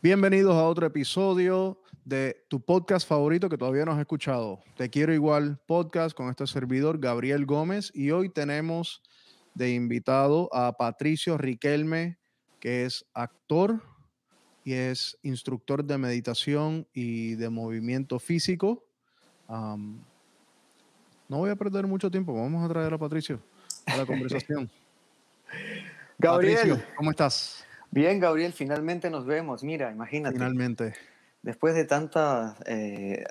Bienvenidos a otro episodio de tu podcast favorito que todavía no has escuchado. Te quiero igual podcast con este servidor Gabriel Gómez y hoy tenemos de invitado a Patricio Riquelme, que es actor y es instructor de meditación y de movimiento físico. no voy a perder mucho tiempo, vamos a traer a Patricio a la conversación. Gabriel, ¿cómo estás? Bien, Gabriel, finalmente nos vemos. Mira, imagínate. Finalmente. Después de tanta eh,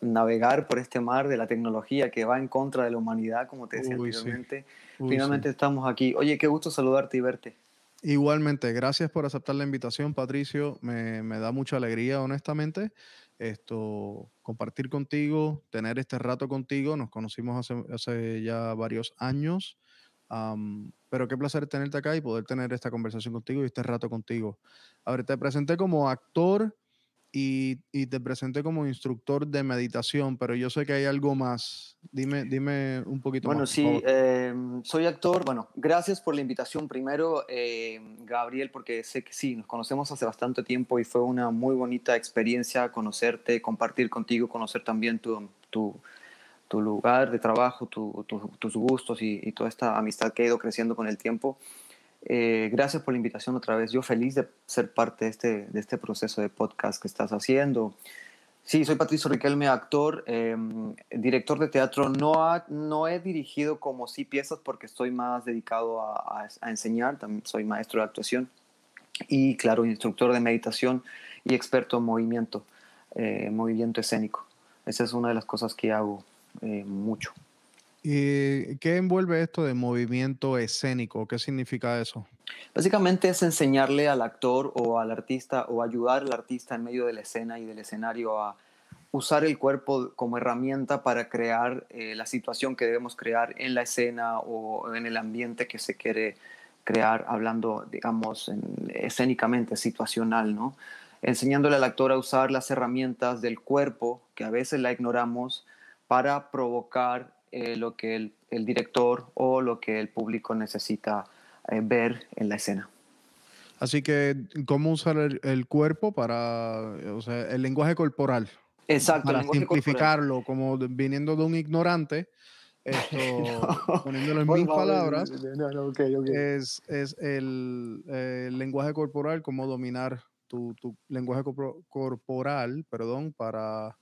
navegar por este mar de la tecnología que va en contra de la humanidad, como te decía anteriormente, finalmente estamos aquí. Oye, qué gusto saludarte y verte. Igualmente, gracias por aceptar la invitación, Patricio. Me, me da mucha alegría, honestamente, esto compartir contigo, tener este rato contigo. Nos conocimos hace, hace ya varios años pero qué placer tenerte acá y poder tener esta conversación contigo y este rato contigo. A ver, te presenté como actor y, y, te presenté como instructor de meditación, pero yo sé que hay algo más. Dime, dime un poquito bueno, más. Bueno, sí, em, soy actor. Bueno, gracias por la invitación primero, em, Gabriel, porque sé que sí, nos conocemos hace bastante tiempo y fue una muy bonita experiencia conocerte, compartir contigo, conocer también tu, tu tu lugar de trabajo, tus gustos y, toda esta amistad que ha ido creciendo con el tiempo. Eh, gracias por la invitación otra vez. Yo feliz de ser parte de este, de este proceso de podcast que estás haciendo. Sí, soy Patricio Riquelme, actor, em, director de teatro. No, no he dirigido como sí piezas porque estoy más dedicado a, enseñar. Soy maestro de actuación y, claro, instructor de meditación y experto en movimiento, eh, movimiento escénico. Esa es una de las cosas que hago eh, mucho. ¿Y qué envuelve esto de movimiento escénico? ¿Qué significa eso? Básicamente es enseñarle al actor o al artista o ayudar al artista en medio de la escena y del escenario a usar el cuerpo como herramienta para crear eh, la situación que debemos crear en la escena o en el ambiente que se quiere crear, hablando, digamos, escénicamente, situacional, ¿no? Enseñándole al actor a usar las herramientas del cuerpo, que a veces la ignoramos, para provocar eh, lo que el, director o lo que el público necesita eh, ver en la escena. Así que, ¿cómo usar el, cuerpo para, o sea, el lenguaje corporal? Exacto. Para simplificarlo, como viniendo de un ignorante, esto, poniéndolo en mis palabras, es, es el, lenguaje corporal, cómo dominar tu, tu lenguaje corporal, perdón, para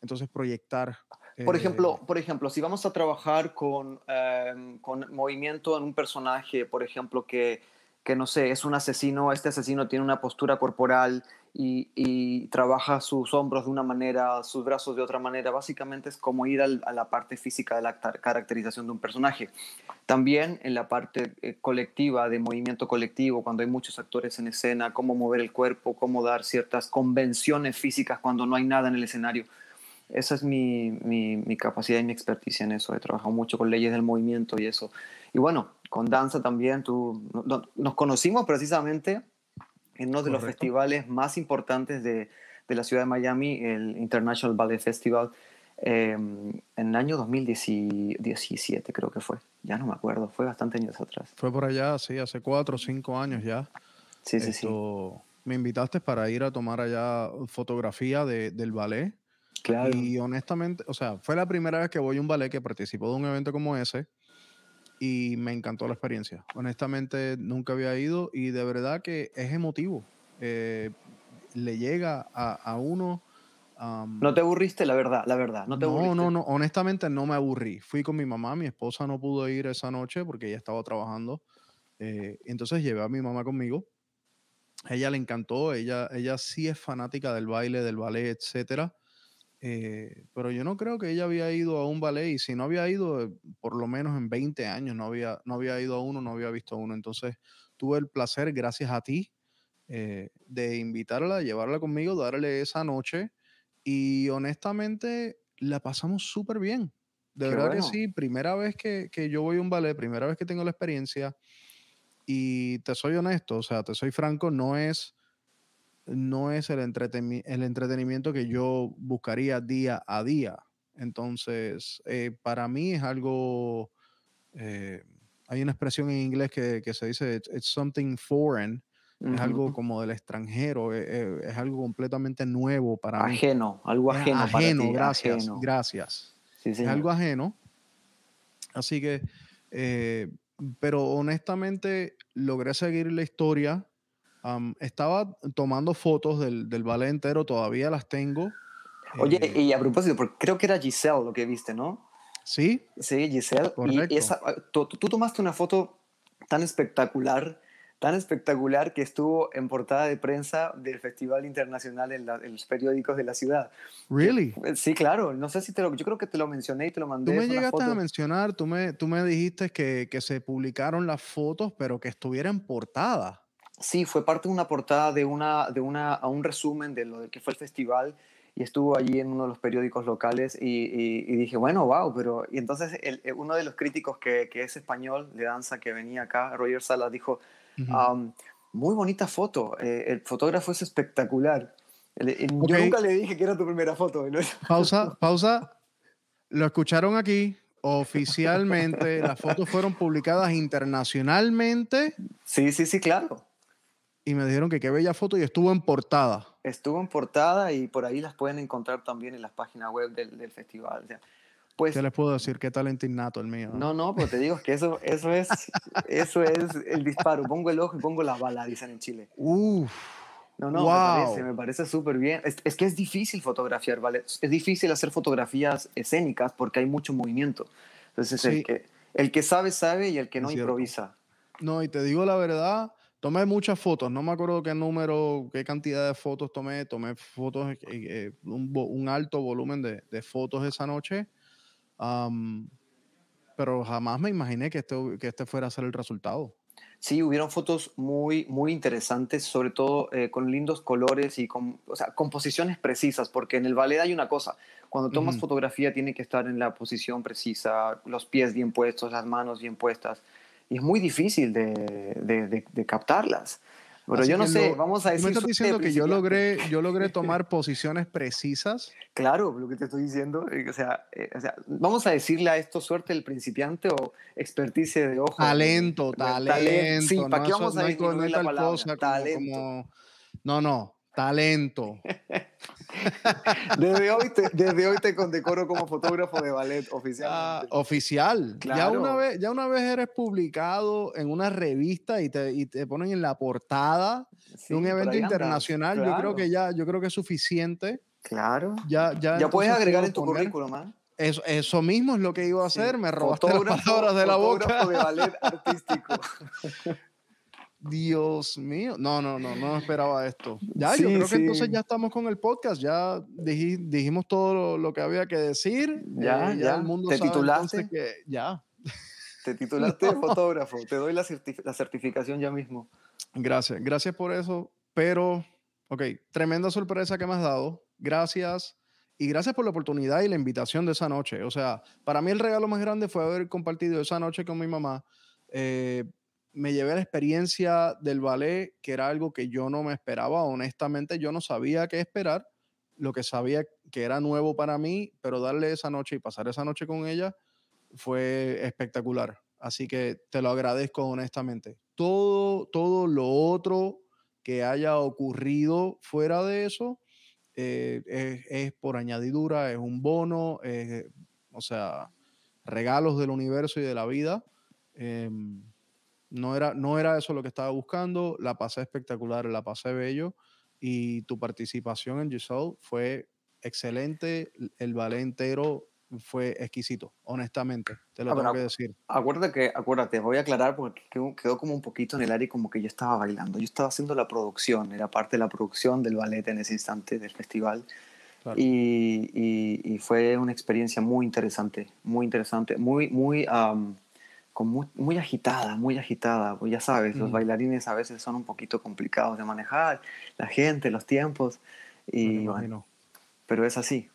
entonces proyectar por ejemplo, eh, por ejemplo, si vamos a trabajar con, em, con movimiento en un personaje, por ejemplo, que, que, no sé, es un asesino, este asesino tiene una postura corporal y, y, trabaja sus hombros de una manera, sus brazos de otra manera, básicamente es como ir a la parte física de la caracterización de un personaje. También en la parte eh, colectiva, de movimiento colectivo, cuando hay muchos actores en escena, cómo mover el cuerpo, cómo dar ciertas convenciones físicas cuando no hay nada en el escenario esa es mi, mi, capacidad y mi experticia en eso. He trabajado mucho con leyes del movimiento y eso. Y bueno, con danza también. Tú, nos conocimos precisamente en uno de los festivales más importantes de, de, la ciudad de Miami, el International Ballet Festival, em, en el año 2017 creo que fue. Ya no me acuerdo, fue bastante años atrás. Fue por allá, sí, hace cuatro o cinco años ya. Sí, sí, sí. Me invitaste para ir a tomar allá fotografía de, del ballet y honestamente, o sea, fue la primera vez que voy a un ballet que participó de un evento como ese y me encantó la experiencia. Honestamente, nunca había ido y de verdad que es emotivo. Eh, le llega a, uno. no te aburriste, la verdad, la verdad. No, te no, no, no, honestamente no me aburrí. Fui con mi mamá, mi esposa no pudo ir esa noche porque ella estaba trabajando. Eh, entonces llevé a mi mamá conmigo. A ella le encantó, ella, ella sí es fanática del baile, del ballet, etcétera. Eh, pero yo no creo que ella había ido a un ballet y si no había ido, eh, por lo menos en 20 años, no había, no había ido a uno, no había visto a uno. Entonces tuve el placer, gracias a ti, eh, de invitarla, llevarla conmigo, darle esa noche y honestamente la pasamos súper bien. De verdad que sí, primera vez que, que yo voy a un ballet, primera vez que tengo la experiencia y te soy honesto, o sea, te soy franco, no es no es el, el entretenimiento que yo buscaría día a día. Entonces, eh, para mí es algo, eh, hay una expresión en inglés que, se dice, it's something foreign, es algo como del extranjero, e, e, es, algo completamente nuevo para mí. Ajeno, algo ajeno. ajeno, gracias, gracias. es algo ajeno. Así que, eh, pero honestamente logré seguir la historia. Estaba tomando fotos del, del ballet entero, todavía las tengo. Oye, eh, y a propósito, porque creo que era Giselle lo que viste, ¿no? Sí. Sí, Giselle. Y esa, tú, tomaste una foto tan espectacular, tan espectacular que estuvo en portada de prensa del Festival Internacional en, los periódicos de la ciudad. ¿Really? Eh, sí, claro. No sé si te lo, yo creo que te lo mencioné y te lo mandé. Tú me llegaste a mencionar, tú me, tú me dijiste que, que se publicaron las fotos, pero que estuviera en portada. Sí, fue parte de una portada de una, de una, a un resumen de lo que fue el festival y estuvo allí en uno de los periódicos locales y, dije, bueno, wow, pero... Y entonces eh, uno de los críticos que, que, es español de danza que venía acá, Roger Salas, dijo, muy bonita foto, eh, el fotógrafo es espectacular. Yo nunca le dije que era tu primera foto. Pausa, pausa. Lo escucharon aquí. Oficialmente, las fotos fueron publicadas internacionalmente. Sí, sí, sí, claro y me dijeron que qué bella foto y estuvo en portada. Estuvo en portada y por ahí las pueden encontrar también en las páginas web del, del festival. pues, ¿Qué les puedo decir? ¿Qué talento innato el mío? No, no, pero te digo que eso, eso, es, eso es el disparo. Pongo el ojo y pongo la bala, dicen en Chile. Uf. No, no, me parece, me parece súper bien. Es, es, que es difícil fotografiar, ¿vale? Es difícil hacer fotografías escénicas porque hay mucho movimiento. Entonces, el, que, el que sabe, sabe y el que no improvisa. No, y te digo la verdad, Tomé muchas fotos, no me acuerdo qué número, qué cantidad de fotos tomé. Tomé fotos, eh, eh, un, alto volumen de, de, fotos esa noche. pero jamás me imaginé que este, que este fuera a ser el resultado. Sí, hubieron fotos muy, muy interesantes, sobre todo eh, con lindos colores y con o sea, composiciones precisas, porque en el ballet hay una cosa, cuando tomas fotografía tiene que estar en la posición precisa, los pies bien puestos, las manos bien puestas y es muy difícil de, de, de, captarlas. Pero yo no sé, vamos a decir... ¿Me estás diciendo que yo logré, yo logré tomar posiciones precisas? Claro, lo que te estoy diciendo. Eh, o sea, eh, o sea, vamos a decirle a esto suerte del principiante o experticia de ojo. Talento, talento. Sí, ¿para qué vamos a decir no la palabra? talento. no, no, talento. desde, hoy te, desde hoy te condecoro como fotógrafo de ballet oficial. Ah, oficial. Ya, una vez, ya una vez eres publicado en una revista y te, y te ponen en la portada de un evento internacional, yo creo que ya yo creo que es suficiente. Claro. Ya, ya, ya puedes agregar en tu currículum, ¿eh? Eso, eso, mismo es lo que iba a hacer, me robaste las palabras de la boca. de ballet artístico. Dios mío. No, no, no, no esperaba esto. Ya, yo creo que entonces ya estamos con el podcast. Ya dijimos todo lo, que había que decir. Ya, eh, ya, El mundo ¿Te titulaste? Que, ya. Te titulaste fotógrafo. Te doy la, la certificación ya mismo. Gracias, gracias por eso. Pero, ok, tremenda sorpresa que me has dado. Gracias. Y gracias por la oportunidad y la invitación de esa noche. O sea, para mí el regalo más grande fue haber compartido esa noche con mi mamá. Eh, me llevé la experiencia del ballet, que era algo que yo no me esperaba. Honestamente, yo no sabía qué esperar. Lo que sabía que era nuevo para mí, pero darle esa noche y pasar esa noche con ella fue espectacular. Así que te lo agradezco honestamente. Todo, todo lo otro que haya ocurrido fuera de eso eh, es, por añadidura, es un bono, o sea, regalos del universo y de la vida. Em, no era, no era eso lo que estaba buscando, la pasé espectacular, la pasé bello y tu participación en Giselle fue excelente, el ballet entero fue exquisito, honestamente, te lo ah, tengo que decir. Acuérdate que, acuérdate, voy a aclarar porque quedó, como un poquito en el aire como que yo estaba bailando, yo estaba haciendo la producción, era parte de la producción del ballet en ese instante del festival. Y, y, fue una experiencia muy interesante, muy interesante, muy, muy, muy, agitada, muy agitada. Pues ya sabes, los bailarines a veces son un poquito complicados de manejar, la gente, los tiempos. Y, pero es así.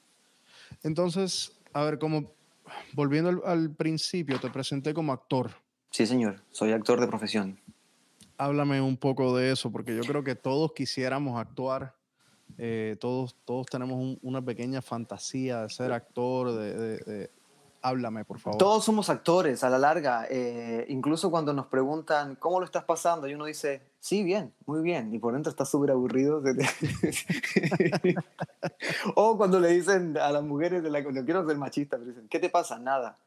Entonces, a ver, como volviendo al, principio, te presenté como actor. Sí, señor, soy actor de profesión. Háblame un poco de eso, porque yo creo que todos quisiéramos actuar. Eh, todos, todos tenemos una pequeña fantasía de ser actor, de, Háblame, por favor. Todos somos actores a la larga. Eh, incluso cuando nos preguntan, ¿cómo lo estás pasando? Y uno dice, sí, bien, muy bien. Y por dentro está súper aburrido. o cuando le dicen a las mujeres, de la, no quiero ser machista, pero dicen, ¿qué te pasa? Nada.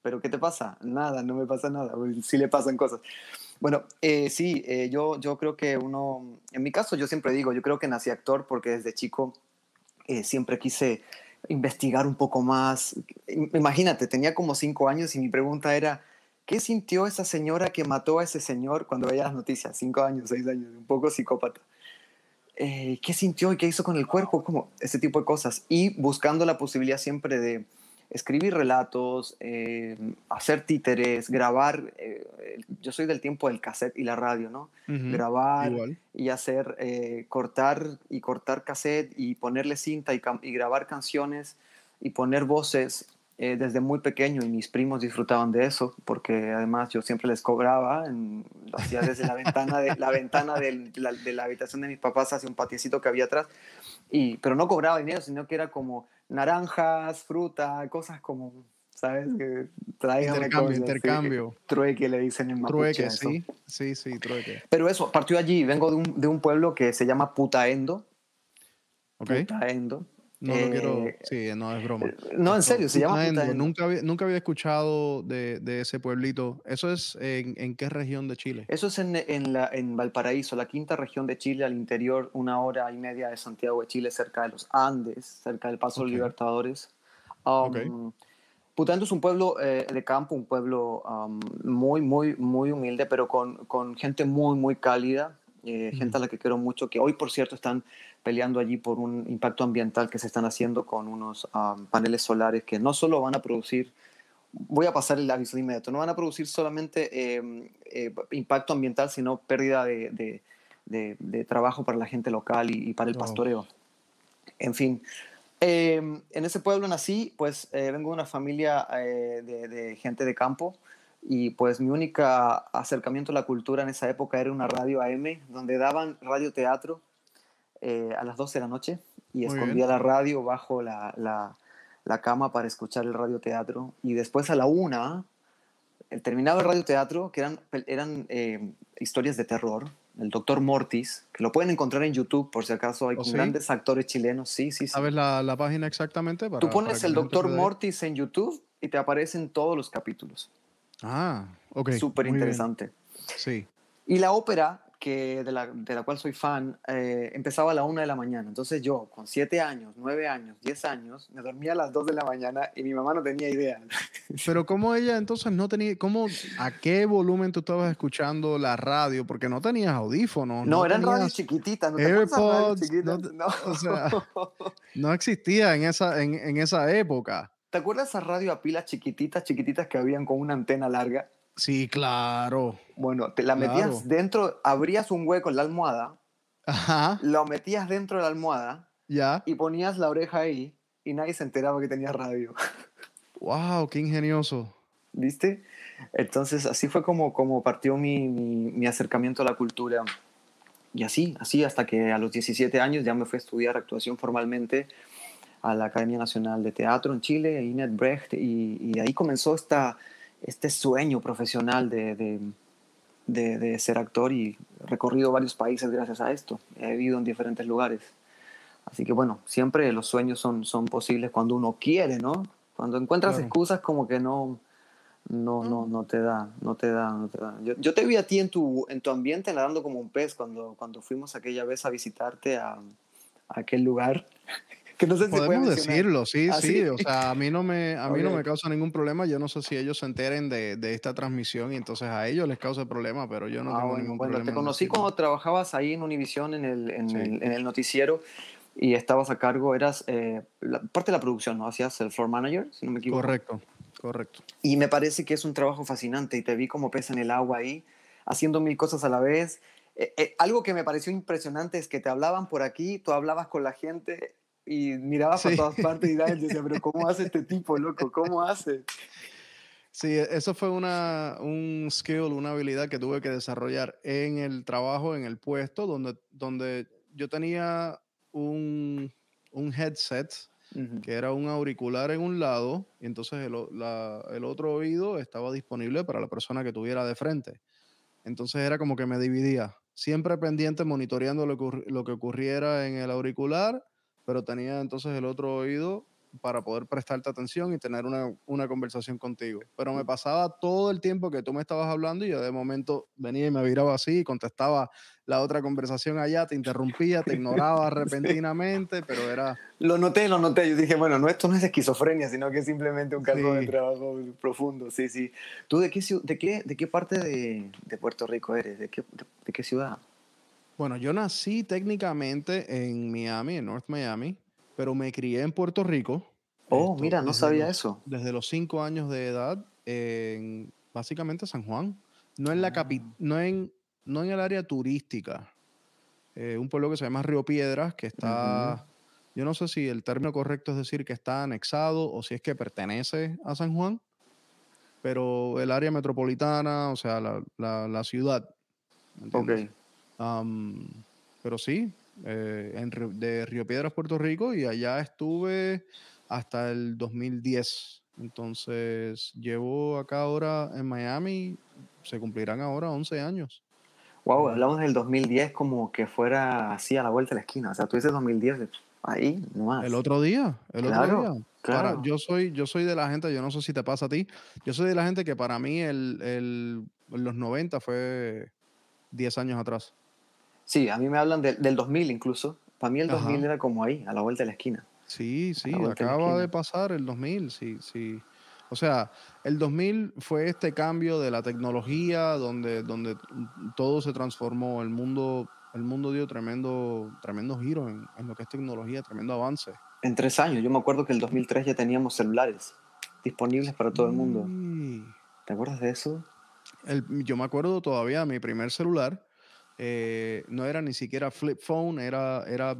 ¿Pero qué te pasa? Nada, no me pasa nada. Sí le pasan cosas. Bueno, eh, sí, eh, yo, yo creo que uno, en mi caso yo siempre digo, yo creo que nací actor porque desde chico eh, siempre quise investigar un poco más. Imagínate, tenía como cinco años y mi pregunta era, ¿qué sintió esa señora que mató a ese señor cuando veía las noticias? Cinco años, seis años, un poco psicópata. ¿Qué sintió y qué hizo con el cuerpo? Como ese tipo de cosas. Y buscando la posibilidad siempre de escribir relatos, eh, hacer títeres, grabar. Eh, yo soy del tiempo del cassette y la radio, ¿no? grabar y hacer, eh, cortar y cortar cassette y ponerle cinta y, y grabar canciones y poner voces desde muy pequeño y mis primos disfrutaban de eso porque además yo siempre les cobraba, lo hacía desde la ventana, de, la, ventana de, la, de la habitación de mis papás hacia un patiecito que había atrás, y, pero no cobraba dinero, sino que era como naranjas, fruta, cosas como, ¿sabes? Que intercambio, intercambio. trueque le dicen en mapuche. Trueque, sí, sí, sí, trueque. Pero eso, partió allí, vengo de un, de un pueblo que se llama Putaendo. Ok. Putaendo. No lo quiero, eh, sí, no es broma. No, en serio, se llama Putaendo. Nunca había, nunca había escuchado de, de ese pueblito. ¿Eso es en, en, qué región de Chile? Eso es en, en, la, en Valparaíso, la quinta región de Chile, al interior, una hora y media de Santiago de Chile, cerca de los Andes, cerca del Paso de los Libertadores. Um, Putaendo es un pueblo eh, de campo, un pueblo um, muy, muy, muy humilde, pero con, con gente muy, muy cálida, eh, gente a la que quiero mucho, que hoy, por cierto, están peleando allí por un impacto ambiental que se están haciendo con unos paneles solares que no solo van a producir, voy a pasar el aviso de inmediato, no van a producir solamente em, eh, impacto ambiental, sino pérdida de, de, trabajo para la gente local y, para el pastoreo. En fin, em, en ese pueblo nací, pues eh, vengo de una familia eh, de, gente de campo y pues mi única acercamiento a la cultura en esa época era una radio AM donde daban radioteatro eh, a las 12 de la noche y escondía la radio bajo la, la, cama para escuchar el radioteatro. Y después a la una, eh, terminaba el radioteatro, que eran, eran eh, historias de terror. El doctor Mortis, que lo pueden encontrar en YouTube por si acaso, hay ¿Oh, grandes actores chilenos. Sí, sí, sí. ¿Sabes la, la página exactamente? Tú pones el doctor Mortis en YouTube y te aparecen todos los capítulos. Ah, ok. Súper interesante. Sí. Y la ópera que, de, la, de la cual soy fan, eh, empezaba a la una de la mañana. Entonces yo, con siete años, nueve años, diez años, me dormía a las dos de la mañana y mi mamá no tenía idea. Pero ¿cómo ella entonces no tenía, cómo, a qué volumen tú estabas escuchando la radio? Porque no tenías audífonos. No, eran radios chiquititas. ¿no AirPods. No, no. O sea, no existía en esa, en, en esa época. ¿Te acuerdas esa radio a pilas chiquititas, chiquititas que habían con una antena larga? Sí, claro. Bueno, te la metías dentro, abrías un hueco en la almohada, Ajá. lo metías dentro de la almohada ya. y ponías la oreja ahí y nadie se enteraba que tenías radio. ¡Wow! ¡Qué ingenioso! ¿Viste? Entonces, así fue como, como partió mi, mi, mi, acercamiento a la cultura. Y así, así hasta que a los 17 años ya me fui a estudiar actuación formalmente a la Academia Nacional de Teatro en Chile, Inet Brecht, y, y ahí comenzó esta este sueño profesional de, de, de, ser actor y recorrido varios países gracias a esto. He vivido en diferentes lugares. Así que bueno, siempre los sueños son, son posibles cuando uno quiere, ¿no? Cuando encuentras excusas como que no, no, no, no te da, no te da, no te da. Yo, yo, te vi a ti en tu, en tu ambiente nadando como un pez cuando, cuando fuimos aquella vez a visitarte a, a aquel lugar que no sé si Podemos decirlo, sí, ¿Ah, sí, O sea, a mí no me, a mí no me causa ningún problema. Yo no sé si ellos se enteren de, de, esta transmisión y entonces a ellos les causa problema, pero yo no ah, tengo bueno, ningún bueno, problema. Te conocí cuando trabajabas ahí en Univisión en el, en, el, en el noticiero y estabas a cargo, eras eh, la, parte de la producción, ¿no? Hacías el floor manager, si no me equivoco. Correcto, correcto. Y me parece que es un trabajo fascinante y te vi como pesa en el agua ahí, haciendo mil cosas a la vez. Eh, eh, algo que me pareció impresionante es que te hablaban por aquí, tú hablabas con la gente y miraba sí. todas partes y decía, pero ¿cómo hace este tipo, loco? ¿Cómo hace? Sí, e, eso fue una, un skill, una habilidad que tuve que desarrollar en el trabajo, en el puesto, donde, donde yo tenía un, un headset que era un auricular en un lado y entonces el, el, otro oído estaba disponible para la persona que tuviera de frente. Entonces era como que me dividía, siempre pendiente monitoreando lo que, lo que ocurriera en el auricular, pero tenía entonces el otro oído para poder prestarte atención y tener una, una, conversación contigo. Pero me pasaba todo el tiempo que tú me estabas hablando y yo de momento venía y me viraba así y contestaba la otra conversación allá, te interrumpía, te ignoraba repentinamente, pero era... Lo noté, lo noté. Yo dije, bueno, no, esto no es esquizofrenia, sino que es simplemente un caso de trabajo profundo. Sí, sí. ¿Tú de qué, de qué, de qué parte de, de Puerto Rico eres? ¿De qué, de qué ciudad? Bueno, yo nací técnicamente en Miami, en North Miami pero me crié en Puerto Rico. Oh, mira, no sabía eso. Desde los cinco años de edad, en básicamente San Juan. No en, la capi ah. no en, no en el área turística. Eh, un pueblo que se llama Río Piedras, que está, yo no sé si el término correcto es decir que está anexado o si es que pertenece a San Juan, pero el área metropolitana, o sea, la, la, ciudad. Ok. Pero sí, eh, en, de Río Piedras, Puerto Rico, y allá estuve hasta el 2010. Entonces, llevo acá ahora en Miami, se cumplirán ahora 11 años. Wow, hablamos del 2010 como que fuera así a la vuelta de la esquina. O sea, tú dices 2010, ahí nomás. El otro día, el otro día. Claro. yo, soy, yo soy de la gente, yo no sé si te pasa a ti, yo soy de la gente que para mí el, el, los 90 fue 10 años atrás. Sí, a mí me hablan del 2000 incluso. Para mí el 2000 era como ahí, a la vuelta de la esquina. Sí, sí, acaba de, pasar el 2000, sí, sí. O sea, el 2000 fue este cambio de la tecnología donde, donde todo se transformó, el mundo, el mundo dio tremendo, tremendo giro en, lo que es tecnología, tremendo avance. En tres años, yo me acuerdo que en el 2003 ya teníamos celulares disponibles para todo el mundo. ¿Te acuerdas de eso? yo me acuerdo todavía de mi primer celular, eh, no era ni siquiera flip phone, era, era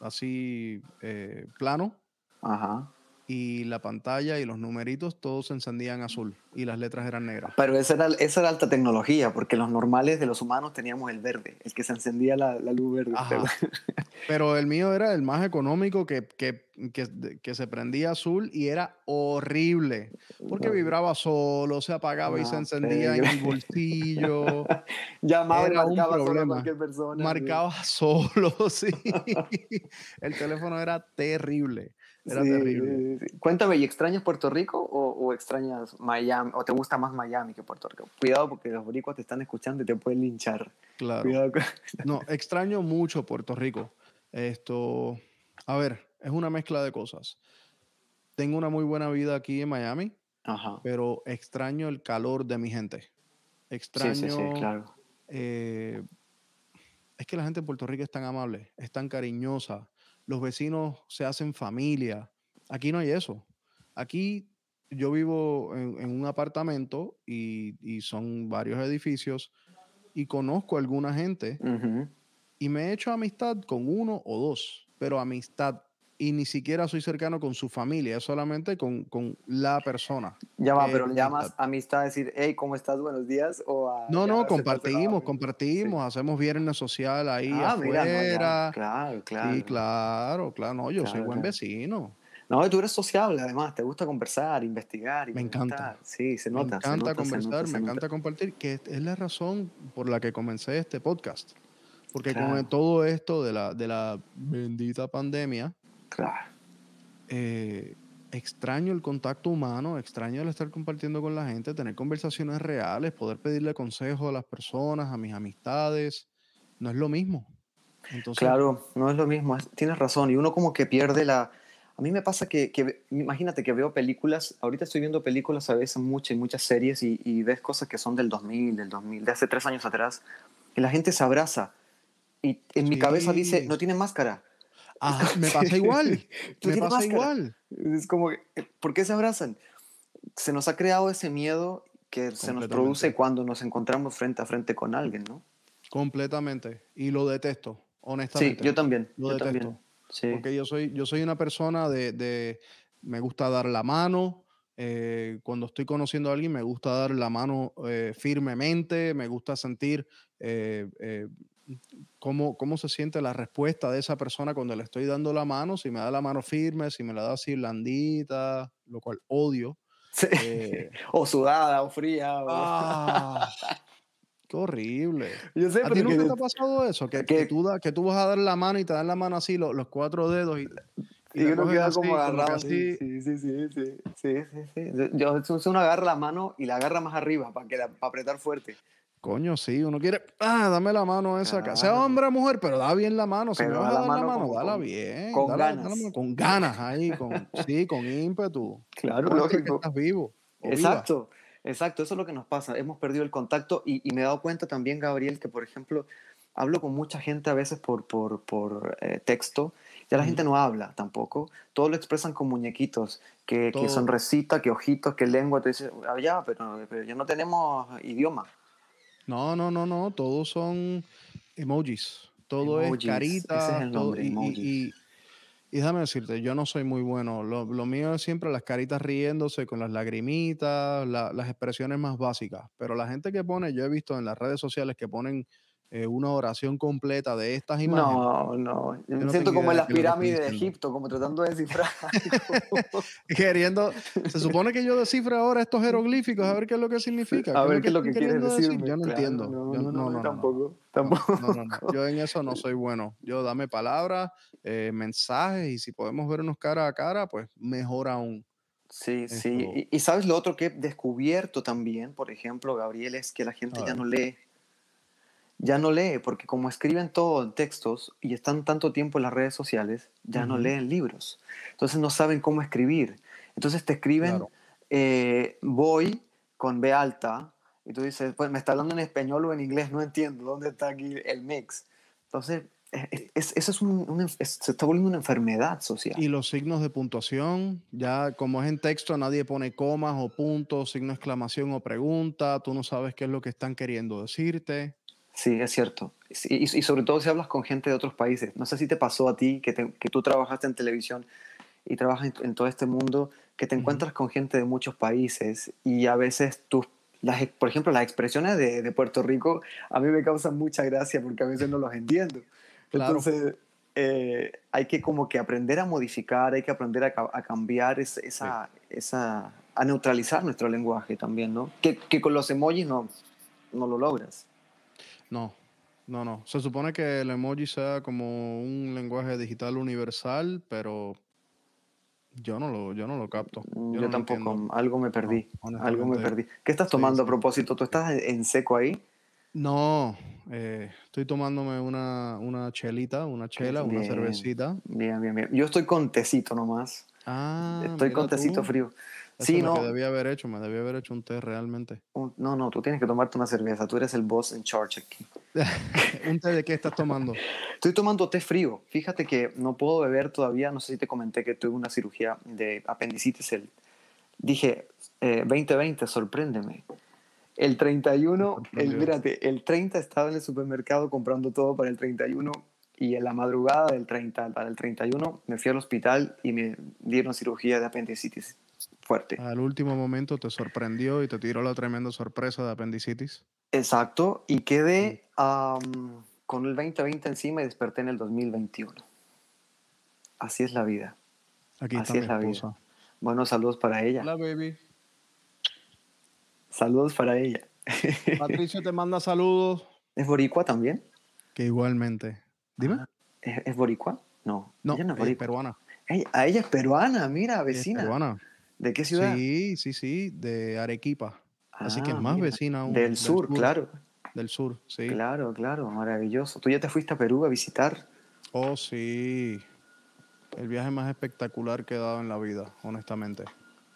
así eh, plano. Ajá y la pantalla y los numeritos todos se encendían azul y las letras eran negras. Pero esa era, esa era alta tecnología, porque los normales de los humanos teníamos el verde, el que se encendía la, la luz verde. Pero el mío era el más económico que, que, que, que, se prendía azul y era horrible, porque vibraba solo, se apagaba y se encendía en el bolsillo. Llamaba y marcaba solo a cualquier persona. Marcaba solo, sí. el teléfono era terrible. Era terrible. Cuéntame, ¿y extrañas Puerto Rico o, extrañas Miami? ¿O te gusta más Miami que Puerto Rico? Cuidado porque los boricuas te están escuchando y te pueden linchar. Claro. No, extraño mucho Puerto Rico. Esto, a ver, es una mezcla de cosas. Tengo una muy buena vida aquí en Miami, pero extraño el calor de mi gente. Extraño. Sí, sí, sí, claro. Eh, es que la gente en Puerto Rico es tan amable, es tan cariñosa los vecinos se hacen familia. Aquí no hay eso. Aquí yo vivo en, un apartamento y, son varios edificios y conozco a alguna gente y me he hecho amistad con uno o dos, pero amistad y ni siquiera soy cercano con su familia, es solamente con, con la persona. Ya va, pero llamas amistad a decir, hey, ¿cómo estás? Buenos días. O no, no, compartimos, compartimos, hacemos viernes social ahí ah, afuera. claro, claro. Sí, claro, claro, no, yo soy buen vecino. No, tú eres sociable además, te gusta conversar, investigar. Me encanta. Sí, se nota. Me encanta conversar, me encanta compartir, que es la razón por la que comencé este podcast. Porque con todo esto de la, de la bendita pandemia, Claro. Eh, extraño el contacto humano, extraño el estar compartiendo con la gente, tener conversaciones reales, poder pedirle consejos a las personas, a mis amistades. No es lo mismo. claro, no es lo mismo. Tienes razón. Y uno como que pierde la... A mí me pasa que, imagínate que veo películas, ahorita estoy viendo películas a veces muchas y muchas series y, ves cosas que son del 2000, del 2000, de hace tres años atrás, y la gente se abraza. Y en mi cabeza dice, no tiene máscara me pasa igual. me pasa igual. Es como, eh, ¿por qué se abrazan? Se nos ha creado ese miedo que se nos produce cuando nos encontramos frente a frente con alguien, ¿no? Completamente. Y lo detesto, honestamente. Sí, yo también. Lo detesto. Porque yo soy, yo soy una persona de, me gusta dar la mano. Eh, cuando estoy conociendo a alguien, me gusta dar la mano eh, firmemente, me gusta sentir cómo, cómo se siente la respuesta de esa persona cuando le estoy dando la mano, si me da la mano firme, si me la da así blandita, lo cual odio. Eh, o sudada o fría. ¡Ah! ¡Qué horrible! Yo sé, ¿A ti nunca te ha pasado eso? Que, que, tú da, que tú vas a dar la mano y te dan la mano así, los, los cuatro dedos y... Y, uno queda como agarrado. sí, sí, sí, sí, sí, sí, sí, Yo, uno agarra la mano y la agarra más arriba para, que para apretar fuerte. Coño, sí, uno quiere, ah, dame la mano esa acá. Sea hombre o mujer, pero da bien la mano. Si me vas a dar la mano, dala bien. Con ganas. con ganas ahí, con, sí, con ímpetu. Claro, lógico. estás vivo. Exacto, exacto, eso es lo que nos pasa. Hemos perdido el contacto y, me he dado cuenta también, Gabriel, que por ejemplo, hablo con mucha gente a veces por, por, por eh, texto. Ya la gente no habla tampoco. Todo lo expresan con muñequitos, que, que sonrecita, que ojitos, que lengua. Te dices, ah, ya, pero, pero ya no tenemos idioma. No, no, no, no. Todos son emojis. Todo es carita. Ese es el nombre, y, y, déjame decirte, yo no soy muy bueno. Lo, mío es siempre las caritas riéndose con las lagrimitas, las expresiones más básicas. Pero la gente que pone, yo he visto en las redes sociales que ponen eh, una oración completa de estas imágenes. No, no. Yo me siento como en las pirámides de Egipto, como tratando de descifrar. Queriendo. Se supone que yo descifre ahora estos jeroglíficos, a ver qué es lo que significa. A ver qué es lo que quieres decir. Yo no entiendo. No, yo, no, no, tampoco. tampoco. Yo en eso no soy bueno. Yo dame palabras, eh, mensajes, y si podemos vernos cara a cara, pues mejor aún. Sí, sí. Y, sabes lo otro que he descubierto también, por ejemplo, Gabriel, es que la gente ya no lee ya no lee, porque como escriben todo en textos y están tanto tiempo en las redes sociales, ya no leen libros. Entonces no saben cómo escribir. Entonces te escriben eh, voy con B alta y tú dices, pues me está hablando en español o en inglés, no entiendo dónde está aquí el mix. Entonces, eso es un, se está volviendo una enfermedad social. Y los signos de puntuación, ya como es en texto, nadie pone comas o puntos, signo de exclamación o pregunta, tú no sabes qué es lo que están queriendo decirte. Sí, es cierto. Y, sobre todo si hablas con gente de otros países. No sé si te pasó a ti que, que tú trabajaste en televisión y trabajas en, todo este mundo, que te encuentras con gente de muchos países y a veces tú, las, por ejemplo, las expresiones de, de, Puerto Rico a mí me causan mucha gracia porque a veces no los entiendo. Entonces, eh, hay que como que aprender a modificar, hay que aprender a, a cambiar esa, esa, a neutralizar nuestro lenguaje también, ¿no? Que, que con los emojis no, no lo logras. No, no, no. Se supone que el emoji sea como un lenguaje digital universal, pero yo no lo, yo no lo capto. Yo, tampoco, algo me perdí. algo me perdí. ¿Qué estás tomando a propósito? ¿Tú estás en seco ahí? No, eh, estoy tomándome una, una chelita, una chela, una cervecita. Bien, bien, bien. Yo estoy con tecito nomás. Ah, estoy con tecito frío sí, no. debía haber hecho, me debía haber hecho un té realmente. no, no, tú tienes que tomarte una cerveza, tú eres el boss en charge aquí. ¿Un té de qué estás tomando? Estoy tomando té frío. Fíjate que no puedo beber todavía, no sé si te comenté que tuve una cirugía de apendicitis. El, dije, 2020, eh, sorpréndeme. El 31, el, mírate, el 30 estaba en el supermercado comprando todo para el 31 y en la madrugada del 30 para el 31 me fui al hospital y me dieron cirugía de apendicitis fuerte. Al último momento te sorprendió y te tiró la tremenda sorpresa de apendicitis. Exacto, y quedé con el 2020 encima y desperté en el 2021. Así es la vida. Aquí Así es la vida. Bueno, saludos para ella. Hola, baby. Saludos para ella. Patricio te manda saludos. ¿Es boricua también? Que igualmente. Dime. Ah, ¿es, boricua? No. No, es peruana. a ella es peruana, mira, vecina. Es peruana. ¿De qué ciudad? Sí, sí, sí, de Arequipa. Así que es ah, más vecina aún. Del, sur, claro. Del sur, sí. Claro, claro, maravilloso. ¿Tú ya te fuiste a Perú a visitar? Oh, sí. El viaje más espectacular que he dado en la vida, honestamente.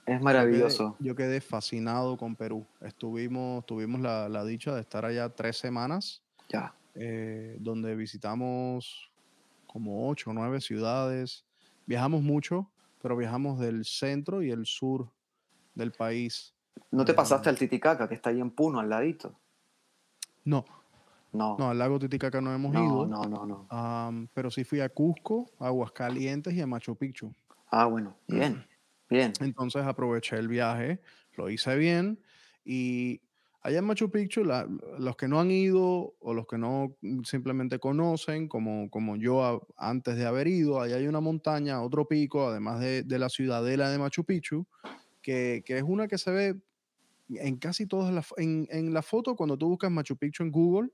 Es maravilloso. Yo quedé, fascinado con Perú. Estuvimos, tuvimos la, dicha de estar allá tres semanas. Ya. Eh, donde visitamos como ocho o nueve ciudades. Viajamos mucho pero viajamos del centro y el sur del país. ¿No te pasaste al Titicaca, que está ahí en Puno, al ladito? No. No. No, al lago Titicaca no hemos ido. No, no, no. pero sí fui a Cusco, a Aguascalientes y a Machu Picchu. Ah, bueno, bien, bien. Entonces aproveché el viaje, lo hice bien y Allá en Machu Picchu, los que no han ido o los que no simplemente conocen, como, como yo antes de haber ido, allá hay una montaña, otro pico, además de, la ciudadela de Machu Picchu, que, es una que se ve en casi todas las... En, en, la foto, cuando tú buscas Machu Picchu en Google,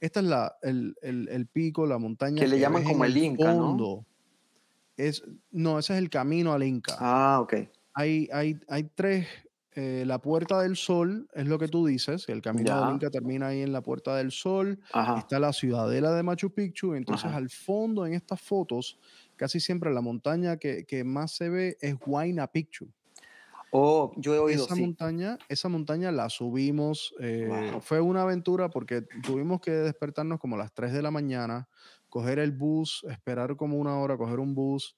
esta es la, el, pico, la montaña. Que le llaman como el, Inca, ¿no? Es, no, ese es el camino al Inca. Ah, ok. Hay, hay, hay tres eh, la Puerta del Sol es lo que tú dices, el camino del Inca termina ahí en la Puerta del Sol, está la ciudadela de Machu Picchu, entonces al fondo en estas fotos, casi siempre la montaña que, más se ve es Huayna Picchu. Oh, yo he oído. Esa montaña, esa montaña la subimos. Eh, fue una aventura porque tuvimos que despertarnos como a las 3 de la mañana, coger el bus, esperar como una hora, coger un bus,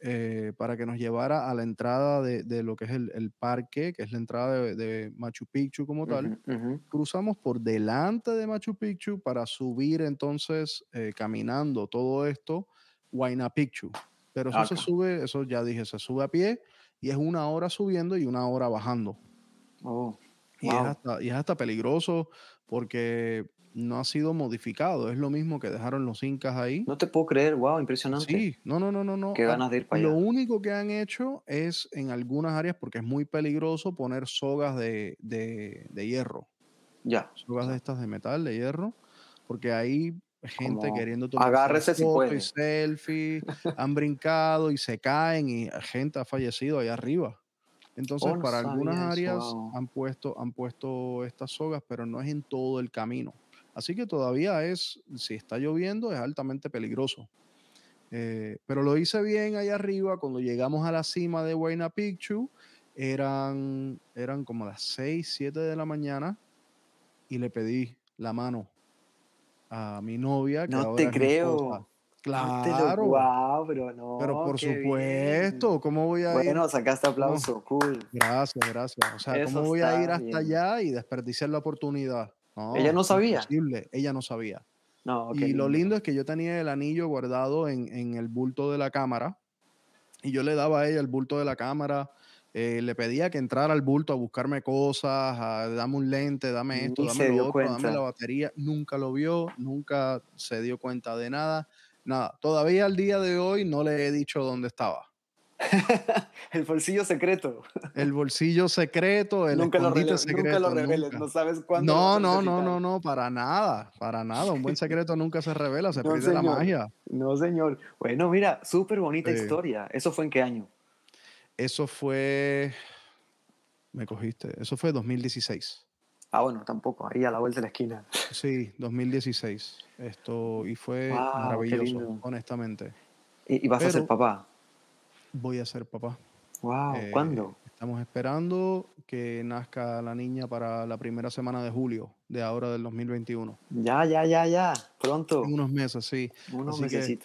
eh, para que nos llevara a la entrada de, lo que es el, parque, que es la entrada de, Machu Picchu como tal. Cruzamos por delante de Machu Picchu para subir entonces eh, caminando todo esto, Huayna Picchu. Pero eso se sube, eso ya dije, se sube a pie y es una hora subiendo y una hora bajando. Oh, y, es hasta, y es hasta peligroso porque no ha sido modificado. Es lo mismo que dejaron los incas ahí. No te puedo creer, wow, impresionante. Sí, no, no, no, no. no. Qué ah, ganas de ir para allá. Lo único que han hecho es en algunas áreas, porque es muy peligroso, poner sogas de, hierro. Ya. Sogas de estas de metal, de hierro, porque hay gente queriendo tomar agárrese si puede. y selfie, han brincado y se caen y gente ha fallecido allá arriba. Entonces, oh, para algunas áreas han, puesto, han puesto estas sogas, pero no es en todo el camino. Así que todavía es, si está lloviendo, es altamente peligroso. Eh, pero lo hice bien ahí arriba. Cuando llegamos a la cima de Huayna Picchu, eran, eran como las 6, 7 de la mañana y le pedí la mano a mi novia. no te creo. Claro. wow, pero no. Pero por supuesto, ¿cómo voy a ir? Bueno, sacaste aplauso, cool. Gracias, gracias. O sea, ¿cómo voy a ir hasta allá y desperdiciar la oportunidad? Ella no sabía. Ella no sabía. No, y lo lindo es que yo tenía el anillo guardado en, el bulto de la cámara y yo le daba a ella el bulto de la cámara. Eh, le pedía que entrara al bulto a buscarme cosas, a, dame un lente, dame esto, dame lo otro, dame la batería. Nunca lo vio, nunca se dio cuenta de nada. Nada, todavía al día de hoy no le he dicho dónde estaba. el bolsillo secreto. El bolsillo secreto, el nunca lo secreto. Nunca lo reveles, no sabes cuándo. No, no, no, no, no, para nada, para nada. Un buen secreto nunca se revela, se pierde la magia. No, señor. Bueno, mira, súper bonita historia. ¿Eso fue en qué año? Eso fue. Me cogiste. Eso fue 2016. Ah, bueno, tampoco, ahí a la vuelta de la esquina. Sí, 2016. Esto, y fue maravilloso, honestamente. ¿Y, vas a ser papá? Voy a ser papá. Wow, eh, ¿cuándo? Estamos esperando que nazca la niña para la primera semana de julio de ahora del 2021. Ya, ya, ya, ya, pronto. En unos meses, sí. Unos meses.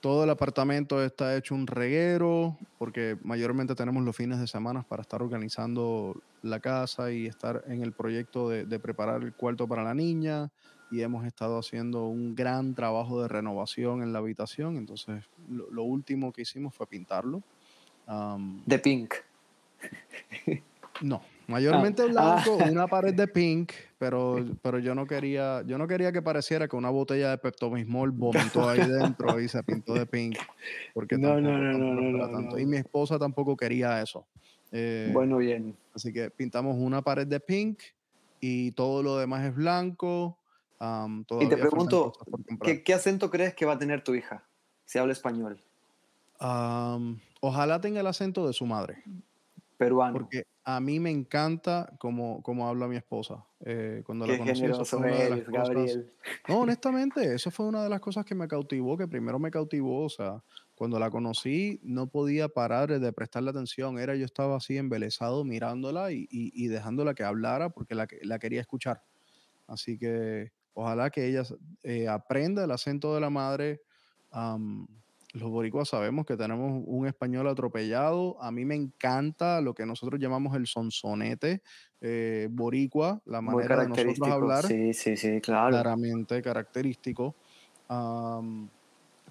Todo el apartamento está hecho un reguero porque mayormente tenemos los fines de semana para estar organizando la casa y estar en el proyecto de, de preparar el cuarto para la niña y hemos estado haciendo un gran trabajo de renovación en la habitación. Entonces, lo, último que hicimos fue pintarlo. de pink. No, mayormente ah. blanco, ah. una pared de pink, pero, pero yo no quería, yo no quería que pareciera que una botella de Pepto-Bismol vomitó ahí dentro y se pintó de pink, porque no, no, no, no, no, y mi esposa tampoco quería eso. Eh, bueno, bien. Así que pintamos una pared de pink y todo lo demás es blanco y te pregunto, ¿qué, acento crees que va a tener tu hija si habla español? ojalá tenga el acento de su madre. Peruano. Porque a mí me encanta cómo, cómo habla mi esposa. Eh, cuando Qué la conocí, generoso eres, Gabriel. No, honestamente, eso fue una de las cosas que me cautivó, que primero me cautivó, o sea, cuando la conocí no podía parar de prestarle atención, era yo estaba así embelesado mirándola y, y, dejándola que hablara porque la, la quería escuchar. Así que Ojalá que ella eh, aprenda el acento de la madre. los boricuas sabemos que tenemos un español atropellado. A mí me encanta lo que nosotros llamamos el sonsonete eh, boricua, la manera de nosotros hablar. Sí, sí, sí, claro. Claramente característico.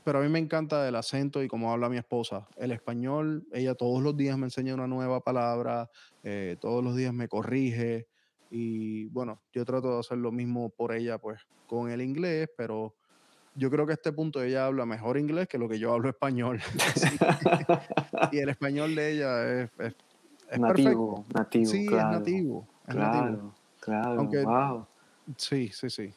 pero a mí me encanta el acento y cómo habla mi esposa. El español, ella todos los días me enseña una nueva palabra, eh, todos los días me corrige. Y bueno, yo trato de hacer lo mismo por ella, pues con el inglés, pero yo creo que a este punto ella habla mejor inglés que lo que yo hablo español. y el español de ella es, es, nativo, nativo. Sí, es nativo. claro, claro. wow. Sí, sí, sí.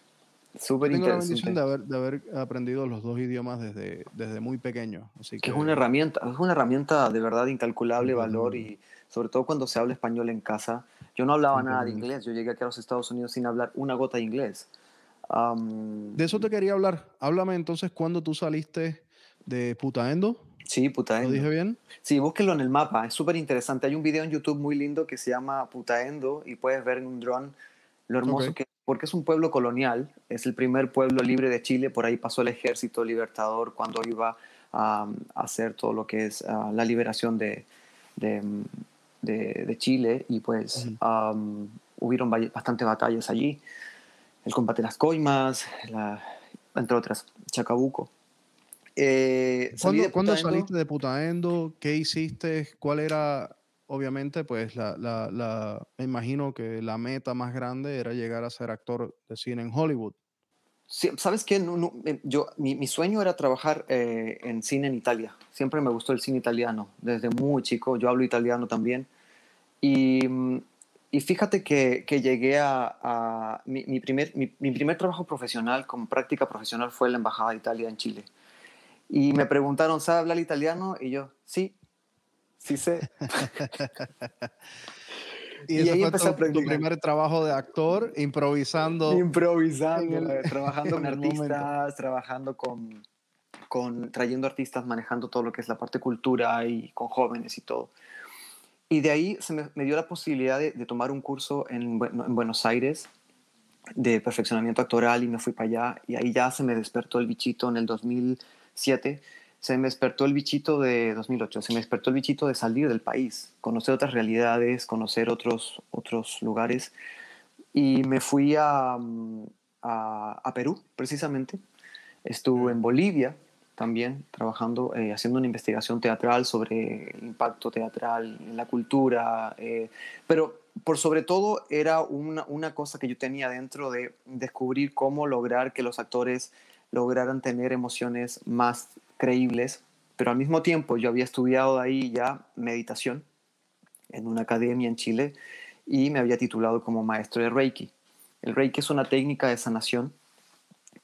Súper Tengo la bendición de haber, de haber aprendido los dos idiomas desde, desde muy pequeño. Así que, es una herramienta, es una herramienta de verdad incalculable valor y sobre todo cuando se habla español en casa. Yo no hablaba nada de inglés, yo llegué aquí a los Estados Unidos sin hablar una gota de inglés de eso te quería hablar. Háblame entonces cuando tú saliste de Putaendo. Sí, Putaendo. ¿Lo dije bien? Sí, búsquenlo en el mapa, es súper interesante. Hay un video en YouTube muy lindo que se llama Putaendo y puedes ver en un dron lo hermoso que es, porque es un pueblo colonial, es el primer pueblo libre de Chile, por ahí pasó el ejército libertador cuando iba a, hacer todo lo que es ah, la liberación de, de, de, Chile y pues hubieron bastantes batallas allí el combate de las coimas, entre otras, Chacabuco. Eh, ¿Cuándo, saliste de Putaendo? ¿Qué hiciste? ¿Cuál era, obviamente, pues la, la, me imagino que la meta más grande era llegar a ser actor de cine en Hollywood? ¿Sabes qué? Eh, yo, mi, sueño era trabajar eh, en cine en Italia. Siempre me gustó el cine italiano, desde muy chico. Yo hablo italiano también. Y y fíjate que, que llegué a, mi, primer, mi, primer trabajo profesional como práctica profesional fue en la Embajada de Italia en Chile. Y me preguntaron, ¿sabe hablar italiano? Y yo, sí, sí sé. y, ahí empecé a Tu primer trabajo de actor, improvisando. Improvisando, trabajando con artistas, trabajando con, con, trayendo artistas, manejando todo lo que es la parte cultura y con jóvenes y todo. Y de ahí se me, dio la posibilidad de, tomar un curso en, en, Buenos Aires de perfeccionamiento actoral y me fui para allá y ahí ya se me despertó el bichito en el 2007, se me despertó el bichito de 2008, se me despertó el bichito de salir del país, conocer otras realidades, conocer otros, otros lugares. Y me fui a, a, a Perú precisamente, estuve en Bolivia también trabajando, eh, haciendo una investigación teatral sobre el impacto teatral en la cultura, eh, pero por sobre todo era una, una, cosa que yo tenía dentro de descubrir cómo lograr que los actores lograran tener emociones más creíbles, pero al mismo tiempo yo había estudiado ahí ya meditación en una academia en Chile y me había titulado como maestro de Reiki. El Reiki es una técnica de sanación,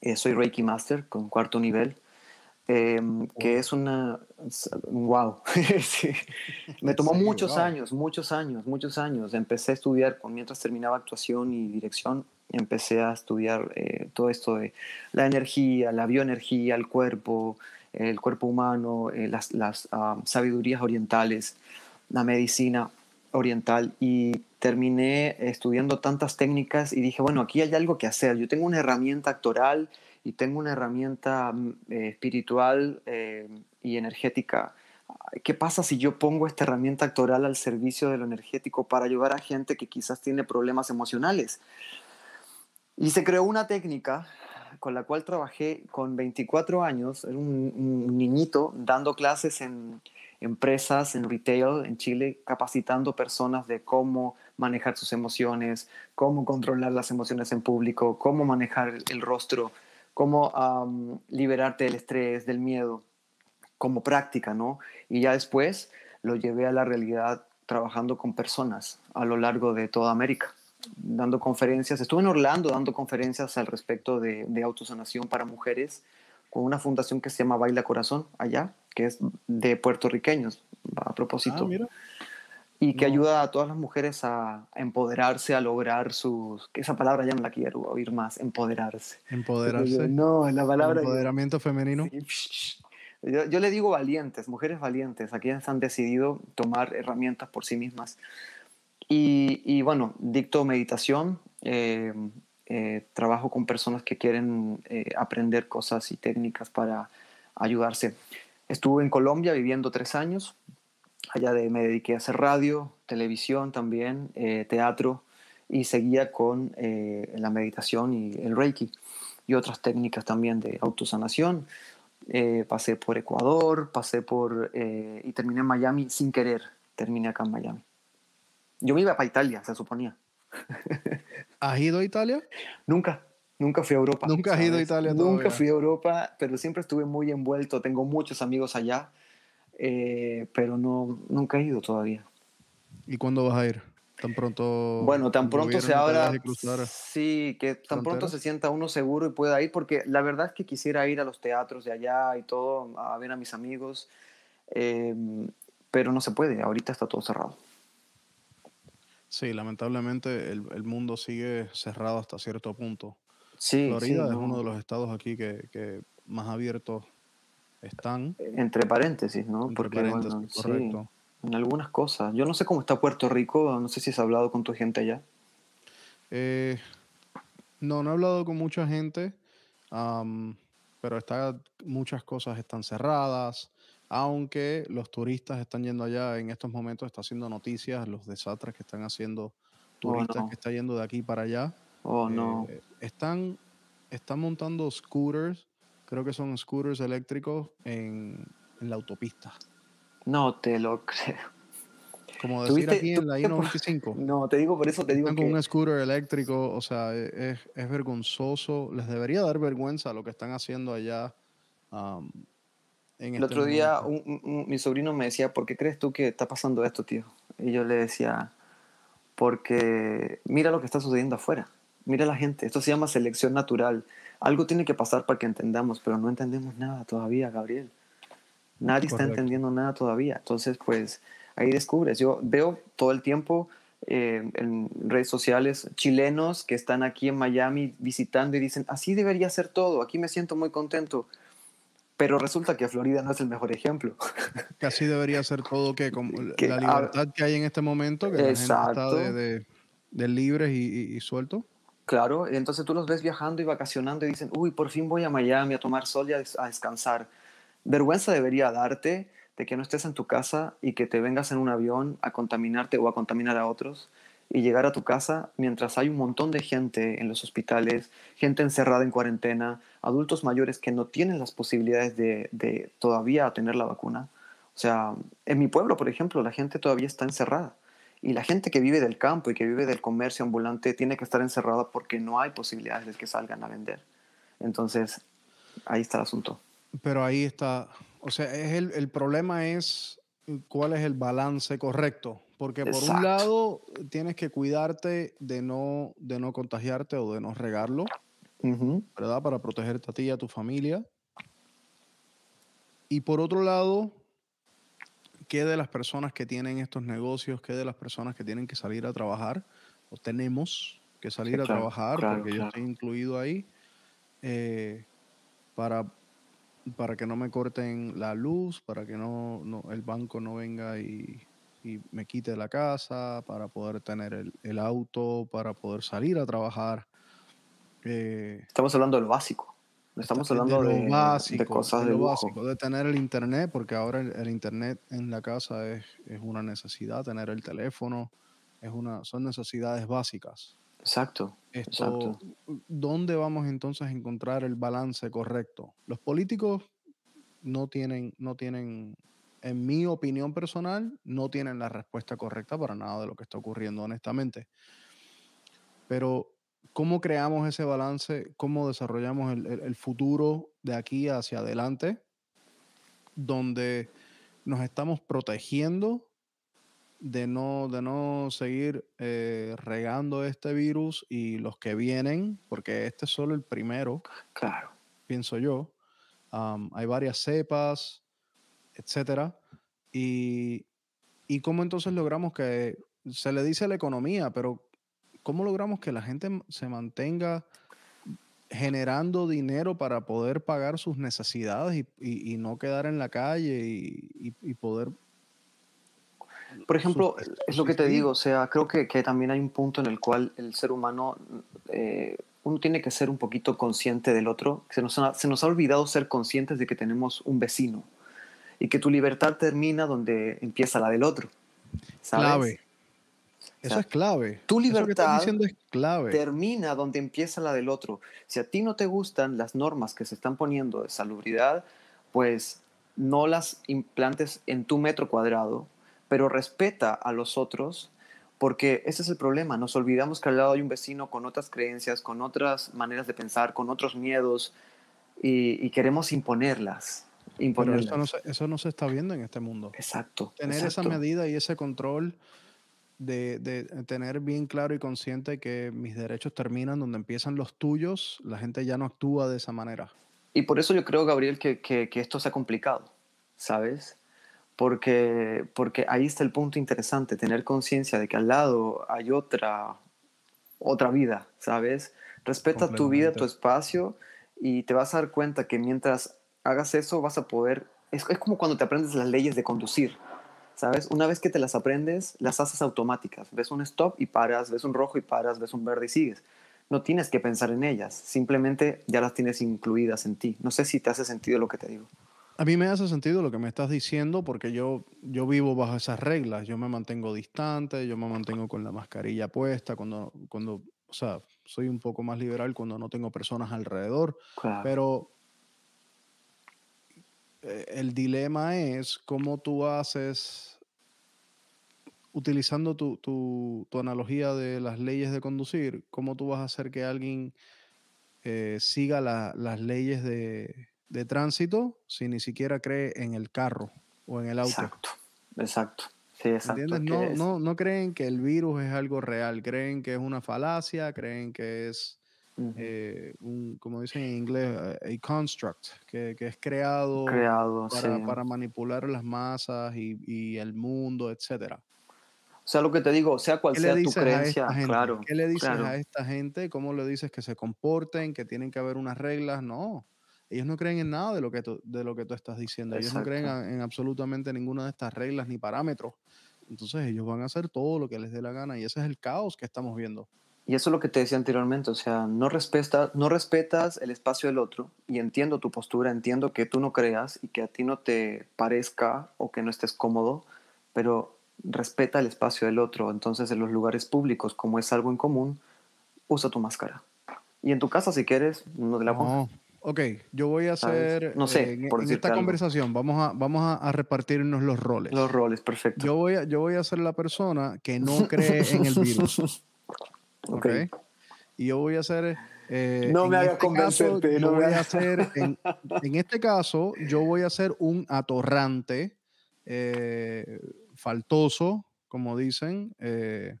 eh, soy Reiki Master con cuarto nivel Em, que es una... ¡Wow! Me tomó muchos años, muchos años, muchos años. Empecé a estudiar, mientras terminaba actuación y dirección, empecé a estudiar eh, todo esto de la energía, la bioenergía, el cuerpo, el cuerpo humano, eh, las, las ah, sabidurías orientales, la medicina oriental y terminé estudiando tantas técnicas y dije, bueno, aquí hay algo que hacer. Yo tengo una herramienta actoral y tengo una herramienta mm, eh, espiritual eh, y energética. ¿Qué pasa si yo pongo esta herramienta actoral al servicio de lo energético para ayudar a gente que quizás tiene problemas emocionales? Y se creó una técnica con la cual trabajé con 24 años, era un, niñito dando clases en empresas, en retail en Chile, capacitando personas de cómo manejar sus emociones, cómo controlar las emociones en público, cómo manejar el rostro cómo liberarte del estrés, del miedo, como práctica, ¿no? Y ya después lo llevé a la realidad trabajando con personas a lo largo de toda América, dando conferencias. Estuve en Orlando dando conferencias al respecto de, de autosanación para mujeres con una fundación que se llama Baila Corazón allá, que es de puertorriqueños, a propósito. Ah, y que ayuda a todas las mujeres a, empoderarse, a lograr sus... esa palabra ya no la quiero oír más, empoderarse. Empoderarse. no, la palabra... empoderamiento femenino. Yo, le digo valientes, mujeres valientes, aquellas han decidido tomar herramientas por sí mismas. Y, y bueno, dicto meditación, eh, eh, trabajo con personas que quieren eh, aprender cosas y técnicas para ayudarse. Estuve en Colombia viviendo tres años, allá de, me dediqué a hacer radio, televisión también, eh, teatro y seguía con eh, la meditación y el reiki y otras técnicas también de autosanación. Eh, pasé por Ecuador, pasé por y terminé en Miami sin querer, terminé acá en Miami. Yo me iba para Italia, se suponía. ¿Has ido a Italia? Nunca, nunca fui a Europa. ¿Nunca has ido a Italia Nunca fui a Europa, pero siempre estuve muy envuelto. Tengo muchos amigos allá, eh, pero no, nunca he ido todavía. ¿Y cuándo vas a ir? Tan pronto. Bueno, tan pronto se abra. Sí, que tan pronto se sienta uno seguro y pueda ir, porque la verdad es que quisiera ir a los teatros de allá y todo, a ver a mis amigos, eh, pero no se puede, ahorita está todo cerrado. Sí, lamentablemente el, mundo sigue cerrado hasta cierto punto. Sí, Florida es uno de los estados aquí que, más abiertos están. Entre paréntesis, ¿no? Entre Porque, paréntesis, correcto en algunas cosas. Yo no sé cómo está Puerto Rico, no sé si has hablado con tu gente allá. Eh, no, no he hablado con mucha gente, pero está, muchas cosas están cerradas, aunque los turistas están yendo allá en estos momentos, está haciendo noticias, los desastres que están haciendo oh, turistas que están yendo de aquí para allá. Oh, no. Eh, están, están montando scooters, creo que son scooters eléctricos en, en la autopista. No te lo creo. Como decir aquí en la I-95. No, te digo, por eso te digo están con un scooter eléctrico, o sea, e, es, es, vergonzoso. Les debería dar vergüenza lo que están haciendo allá. En el este otro día mi sobrino me decía, ¿por qué crees tú que está pasando esto, tío? Y yo le decía, porque mira lo que está sucediendo afuera. Mira la gente. Esto se llama selección natural. Algo tiene que pasar para que entendamos, pero no entendemos nada todavía, Gabriel. Nadie está entendiendo nada todavía. Entonces, pues ahí descubres. Yo veo todo el tiempo eh, en redes sociales chilenos que están aquí en Miami visitando y dicen, así debería ser todo, aquí me siento muy contento. Pero resulta que Florida no es el mejor ejemplo. Que así debería ser todo, que como la libertad que hay en este momento, que la gente está de, de, libres y, y, suelto. Claro, entonces tú los ves viajando y vacacionando y dicen, uy, por fin voy a Miami a tomar sol y a descansar Vergüenza debería darte de que no estés en tu casa y que te vengas en un avión a contaminarte o a contaminar a otros y llegar a tu casa mientras hay un montón de gente en los hospitales, gente encerrada en cuarentena, adultos mayores que no tienen las posibilidades de, todavía tener la vacuna. O sea, en mi pueblo, por ejemplo, la gente todavía está encerrada. Y la gente que vive del campo y que vive del comercio ambulante tiene que estar encerrada porque no hay posibilidades de que salgan a vender. Entonces, ahí está el asunto. Pero ahí está, o sea, es el, el problema es cuál es el balance correcto. Porque por un lado tienes que cuidarte de no, de no contagiarte o de no regarlo, ¿verdad? Para protegerte a ti y a tu familia. Y por otro lado, ¿qué de las personas que tienen estos negocios, qué de las personas que tienen que salir a trabajar, o tenemos que salir a trabajar, porque yo estoy incluido ahí, eh, para para que no me corten la luz, para que no, el banco no venga y, me quite la casa, para poder tener el, auto, para poder salir a trabajar. Eh, estamos hablando de lo básico. Estamos hablando de, de cosas de, lo básico, de tener el internet, porque ahora el, internet en la casa es, es, una necesidad, tener el teléfono es una, son necesidades básicas. Exacto, exacto. ¿Dónde vamos entonces a encontrar el balance correcto? Los políticos no tienen, no tienen, en mi opinión personal, no tienen la respuesta correcta para nada de lo que está ocurriendo, honestamente. Pero, ¿cómo creamos ese balance? ¿Cómo desarrollamos el, el futuro de aquí hacia adelante? Donde nos estamos protegiendo de no, de no seguir eh, regando este virus y los que vienen, porque este es solo el primero. Claro. Pienso yo. hay varias cepas, etcétera. Y, y cómo entonces logramos que se le dice a la economía, pero ¿cómo logramos que la gente se mantenga generando dinero para poder pagar sus necesidades y, no quedar en la calle y, y poder por ejemplo, es lo que te digo, o sea, creo que, que también hay un punto en el cual el ser humano, eh, uno tiene que ser un poquito consciente del otro. Se nos, ha, se nos ha olvidado ser conscientes de que tenemos un vecino y que tu libertad termina donde empieza la del otro. ¿sabes? Clave. Eso es clave. Tu libertad es clave. termina donde empieza la del otro. Si a ti no te gustan las normas que se están poniendo de salubridad, pues no las implantes en tu metro cuadrado, pero respeta a los otros Porque ese es el problema, nos olvidamos que al lado hay un vecino con otras creencias, con otras maneras de pensar, con otros miedos y, queremos imponerlas. imponerlas. Eso no, se, eso no se está viendo en este mundo. Exacto. Tener esa medida y ese control de, de, tener bien claro y consciente que mis derechos terminan donde empiezan los tuyos, la gente ya no actúa de esa manera. Y por eso yo creo, Gabriel, que, que, que esto se ha complicado, ¿sabes? Porque, porque ahí está el punto interesante, tener conciencia de que al lado hay otra, otra vida, ¿sabes? Respeta tu vida, tu espacio y te vas a dar cuenta que mientras hagas eso vas a poder... Es, es como cuando te aprendes las leyes de conducir ¿sabes? Una vez que te las aprendes, las haces automáticas. Ves un stop y paras, ves un rojo y paras, ves un verde y sigues. No tienes que pensar en ellas, simplemente ya las tienes incluidas en ti. No sé si te hace sentido lo que te digo. A mí me hace sentido lo que me estás diciendo porque yo, yo vivo bajo esas reglas. Yo me mantengo distante, yo me mantengo con la mascarilla puesta, cuando, cuando o sea, soy un poco más liberal cuando no tengo personas alrededor. Pero eh, el dilema es cómo tú haces utilizando tu, tu, tu, analogía de las leyes de conducir, ¿cómo tú vas a hacer que alguien eh, siga las leyes de, de, tránsito si ni siquiera cree en el carro o en el auto? Exacto, exacto. Sí, exacto. No, no, no creen que el virus es algo real, creen que es una falacia, creen que es, eh, un, como dicen en inglés, a construct, que, que es creado, creado para, para, manipular las masas y, y el mundo, etcétera. O sea, lo que te digo, sea cual sea tu creencia, claro. ¿Qué le dices a esta gente? ¿Cómo le dices que se comporten, que tienen que haber unas reglas? No. Ellos no creen en nada de lo que tú, de lo que tú estás diciendo. Ellos no creen en absolutamente ninguna de estas reglas ni parámetros. Entonces ellos van a hacer todo lo que les dé la gana y ese es el caos que estamos viendo. Y eso es lo que te decía anteriormente, o sea, no, respeta, no respetas el espacio del otro y entiendo tu postura, entiendo que tú no creas y que a ti no te parezca o que no estés cómodo, pero respeta el espacio del otro. Entonces, en los lugares públicos, como es algo en común, usa tu máscara. Y en tu casa, si quieres, no te la pongas. Ok, yo voy a hacer. No sé, en, por esta conversación vamos a, vamos a, repartirnos los roles. Los roles, perfecto. Yo voy a, yo voy a ser la persona que no cree en el virus. ok. okay. Y yo voy a ser. Eh, no me hagas este convencerte. no voy a hacer. En, en, este caso, yo voy a ser un atorrante. Eh, faltoso, como dicen, eh,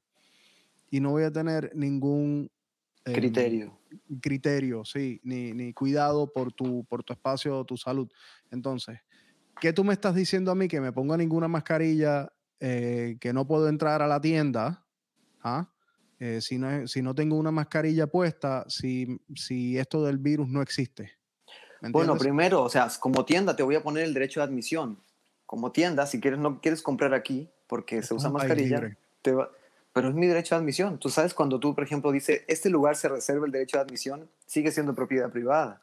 y no voy a tener ningún em, criterio. Criterio, sí, ni, ni, cuidado por tu, por tu espacio o tu salud. Entonces, ¿qué tú me estás diciendo a mí que me ponga ninguna mascarilla, eh, que no puedo entrar a la tienda? ¿ah? Eh, si, no, si no tengo una mascarilla puesta, si, si esto del virus no existe. Bueno, primero, o sea, como tienda te voy a poner el derecho de admisión como tienda, si quieres no quieres comprar aquí porque se usa mascarilla, pero es mi derecho de admisión. Tú sabes cuando tú, por ejemplo, dice este lugar se reserva el derecho de admisión, sigue siendo propiedad privada.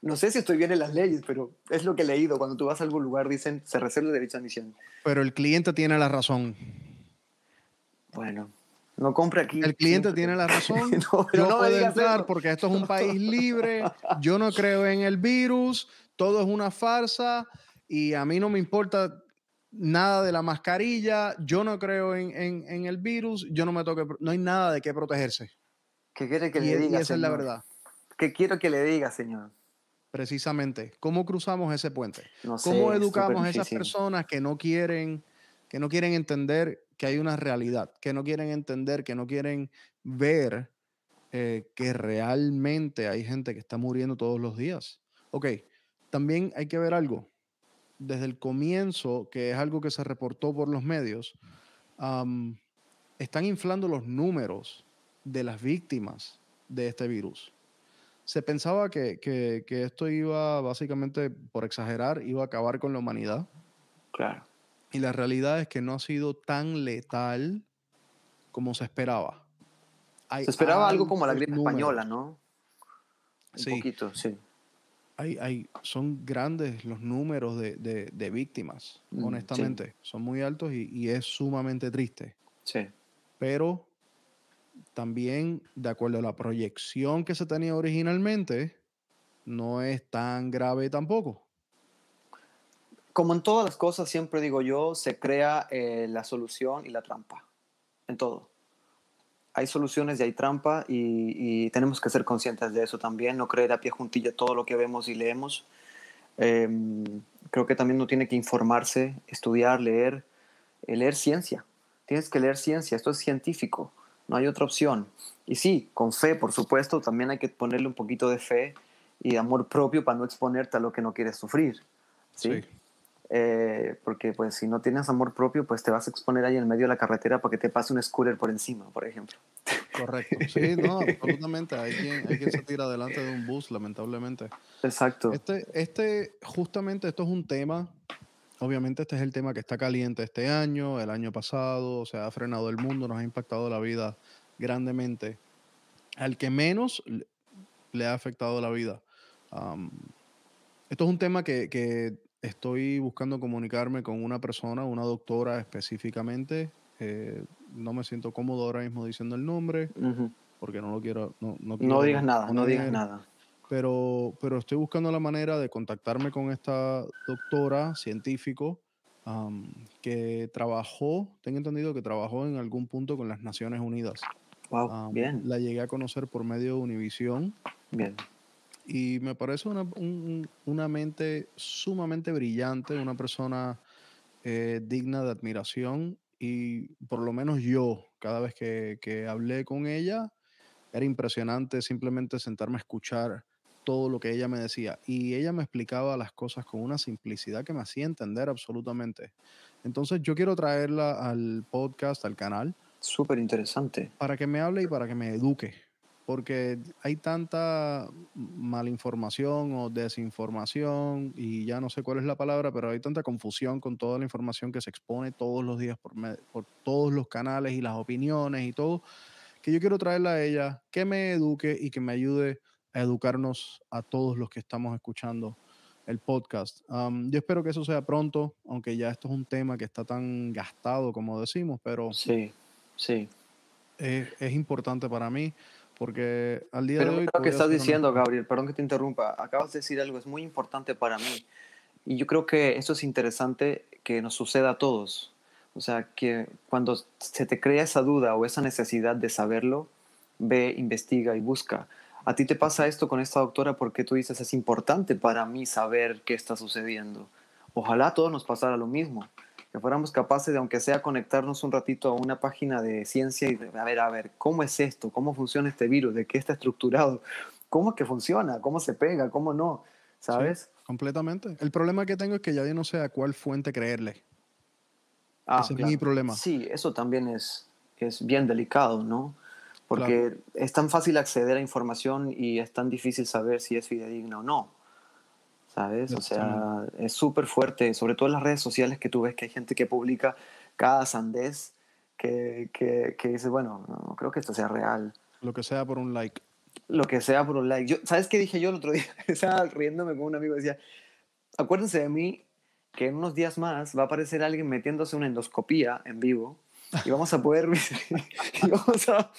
No sé si estoy bien en las leyes, pero es lo que he leído. Cuando tú vas a algún lugar dicen se reserva el derecho de admisión. Pero el cliente tiene la razón. Bueno, no compre aquí. El cliente tiene la razón. no, pero no, puede entrar porque esto es un país libre. Yo no creo en el virus. Todo es una farsa y a mí no me importa nada de la mascarilla, yo no creo en, el virus, yo no me toque, no hay nada de qué protegerse. ¿Qué quiere que le diga? Y esa es la verdad. ¿Qué quiero que le diga, señor? Precisamente, ¿cómo cruzamos ese puente? ¿Cómo educamos a esas personas que no quieren, que no quieren entender que hay una realidad, que no quieren entender, que no quieren ver eh, que realmente hay gente que está muriendo todos los días? Ok, también hay que ver algo desde el comienzo, que es algo que se reportó por los medios, están inflando los números de las víctimas de este virus. Se pensaba que, esto iba, básicamente, por exagerar, iba a acabar con la humanidad. Claro. Y la realidad es que no ha sido tan letal como se esperaba. se esperaba algo como la gripe española, ¿no? Un poquito, sí hay, son grandes los números de, víctimas, mm, honestamente. Son muy altos y, es sumamente triste. Sí. Pero también, de acuerdo a la proyección que se tenía originalmente, no es tan grave tampoco. Como en todas las cosas, siempre digo yo, se crea eh, la solución y la trampa. En todo. Hay soluciones y hay trampa y, tenemos que ser conscientes de eso también, no creer a pie juntilla todo lo que vemos y leemos. Em, creo que también uno tiene que informarse, estudiar, leer, eh, leer ciencia. Tienes que leer ciencia, esto es científico, no hay otra opción. Y sí, con fe, por supuesto, también hay que ponerle un poquito de fe y amor propio para no exponerte a lo que no quieres sufrir. ¿sí? Eh, porque pues si no tienes amor propio, pues te vas a exponer ahí en medio de la carretera para que te pase un scooter por encima, por ejemplo. Correcto. Sí, no, absolutamente. Hay quien, hay quien se tira delante de un bus, lamentablemente. Exacto. Este, este, justamente esto es un tema, obviamente este es el tema que está caliente este año, el año pasado, se ha frenado el mundo, nos ha impactado la vida grandemente. Al que menos le ha afectado la vida. esto es un tema que, que Estoy buscando comunicarme con una persona, una doctora específicamente. Eh, no me siento cómodo ahora mismo diciendo el nombre, porque no lo quiero. No, no, digas nada, no digas nada. Pero, pero estoy buscando la manera de contactarme con esta doctora científico que trabajó, tengo entendido que trabajó en algún punto con las Naciones Unidas. Wow, bien. La llegué a conocer por medio de Univisión. Bien y me parece una, una mente sumamente brillante, una persona eh, digna de admiración y por lo menos yo, cada vez que, que, hablé con ella, era impresionante simplemente sentarme a escuchar todo lo que ella me decía y ella me explicaba las cosas con una simplicidad que me hacía entender absolutamente. Entonces yo quiero traerla al podcast, al canal. Súper interesante. Para que me hable y para que me eduque porque hay tanta malinformación o desinformación, y ya no sé cuál es la palabra, pero hay tanta confusión con toda la información que se expone todos los días por, por todos los canales y las opiniones y todo, que yo quiero traerla a ella, que me eduque y que me ayude a educarnos a todos los que estamos escuchando el podcast. yo espero que eso sea pronto, aunque ya esto es un tema que está tan gastado como decimos, pero sí, sí. es importante para mí porque al día de hoy... Lo que estás diciendo, Gabriel, perdón que te interrumpa, acabas de decir algo, es muy importante para mí. Y yo creo que eso es interesante que nos suceda a todos. O sea, que cuando se te crea esa duda o esa necesidad de saberlo, ve, investiga y busca. A ti te pasa esto con esta doctora porque tú dices, es importante para mí saber qué está sucediendo. Ojalá a todos nos pasara lo mismo que fuéramos capaces de, aunque sea, conectarnos un ratito a una página de ciencia y de, a ver, a ver, ¿cómo es esto? ¿Cómo funciona este virus? ¿De qué está estructurado? ¿Cómo es que funciona? ¿Cómo se pega? ¿Cómo no? ¿Sabes? completamente. El problema que tengo es que ya yo no sé a cuál fuente creerle. Ah, Ese es mi problema. Sí, eso también es, es bien delicado, ¿no? Porque es tan fácil acceder a información y es tan difícil saber si es fidedigna o no. ¿Sabes? O sea, es súper fuerte, sobre todo en las redes sociales que tú ves que hay gente que publica cada sandez que, que, que dice, bueno, no creo que esto sea real. Lo que sea por un like. Lo que sea por un like. Yo, ¿Sabes qué dije yo el otro día? Estaba riéndome con un amigo decía, acuérdense de mí que en unos días más va a aparecer alguien metiéndose una endoscopía en vivo y vamos a poder y vamos a,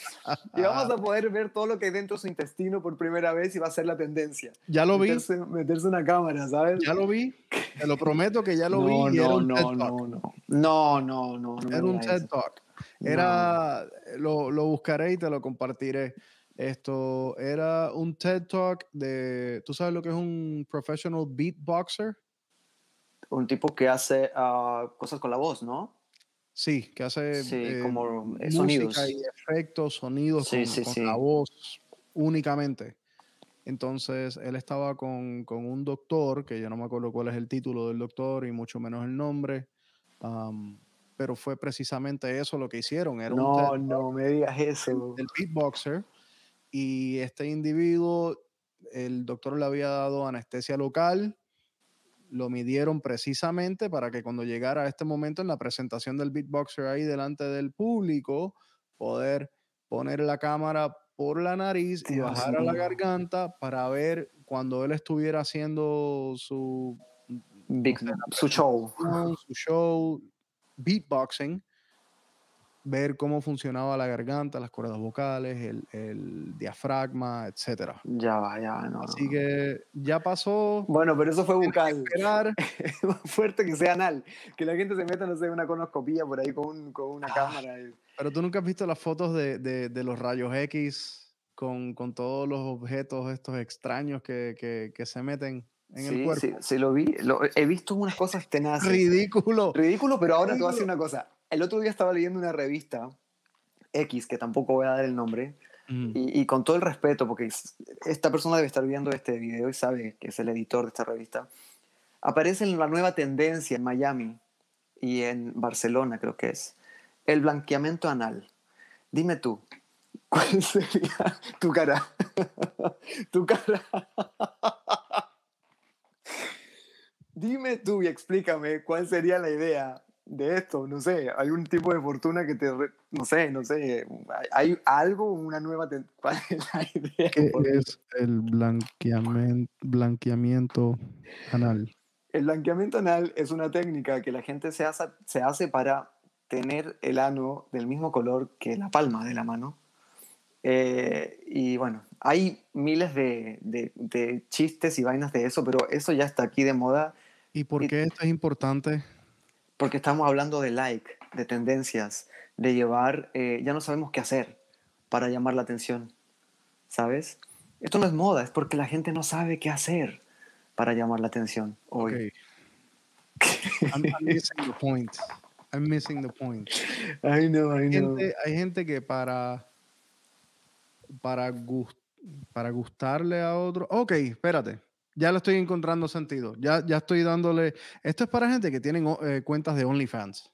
y vamos a poder ver todo lo que hay dentro de su intestino por primera vez y va a ser la tendencia. Ya lo vi. Meterse una cámara, ¿sabes? Ya lo vi. Te lo prometo que ya lo vi. No, no, no, no, no, no, no, no, Era un TED Talk. Era, lo, lo buscaré y te lo compartiré. Esto era un TED Talk de, ¿tú sabes lo que es un professional beatboxer? Un tipo que hace uh, cosas con la voz, ¿no? Sí, que hace eh, como eh, sonidos. y efectos, sonidos con, la voz únicamente. Entonces, él estaba con, un doctor, que yo no me acuerdo cuál es el título del doctor y mucho menos el nombre, pero fue precisamente eso lo que hicieron. Era no, no me digas eso. El beatboxer. Y este individuo, el doctor le había dado anestesia local, lo midieron precisamente para que cuando llegara a este momento en la presentación del beatboxer ahí delante del público, poder poner la cámara por la nariz y bajar a la garganta para ver cuando él estuviera haciendo su, su show. Su show, beatboxing, ver cómo funcionaba la garganta, las cuerdas vocales, el, el diafragma, etc. Ya va, ya no. Así que ya pasó. Bueno, pero eso fue bucal. es más fuerte que sea anal. Que la gente se meta, no sé, una conoscopía por ahí con, con una ah, cámara. Pero tú nunca has visto las fotos de, de, de los rayos X con, con, todos los objetos estos extraños que, que, que se meten en sí, el cuerpo. Sí, sí, lo vi. Lo, he visto unas cosas tenaces. Ridículo. Ridículo, pero ahora te voy a decir una cosa. El otro día estaba leyendo una revista X, que tampoco voy a dar el nombre, mm. y, y, con todo el respeto, porque esta persona debe estar viendo este video y sabe que es el editor de esta revista, aparece en la nueva tendencia en Miami y en Barcelona, creo que es, el blanqueamiento anal. Dime tú, ¿cuál sería tu cara? tu cara. Dime tú y explícame cuál sería la idea de esto. No sé, hay un tipo de fortuna que te, no sé, no sé, hay algo, una nueva, ¿cuál es la idea? ¿Qué es el blanqueamiento, blanqueamiento anal? El blanqueamiento anal es una técnica que la gente se hace, se hace para tener el ano del mismo color que la palma de la mano. Eh, y bueno, hay miles de, de, de, chistes y vainas de eso, pero eso ya está aquí de moda. ¿Y por qué esto es importante? Porque estamos hablando de like, de tendencias, de llevar, eh, ya no sabemos qué hacer para llamar la atención, ¿sabes? Esto no es moda, es porque la gente no sabe qué hacer para llamar la atención hoy. Okay. I'm, I'm missing the point. I'm missing the point. I know, I know. Gente, hay gente que para para, gust, para gustarle a otro. Ok, espérate. Ya le estoy encontrando sentido. Ya, ya estoy dándole. Esto es para gente que tienen eh, cuentas de OnlyFans.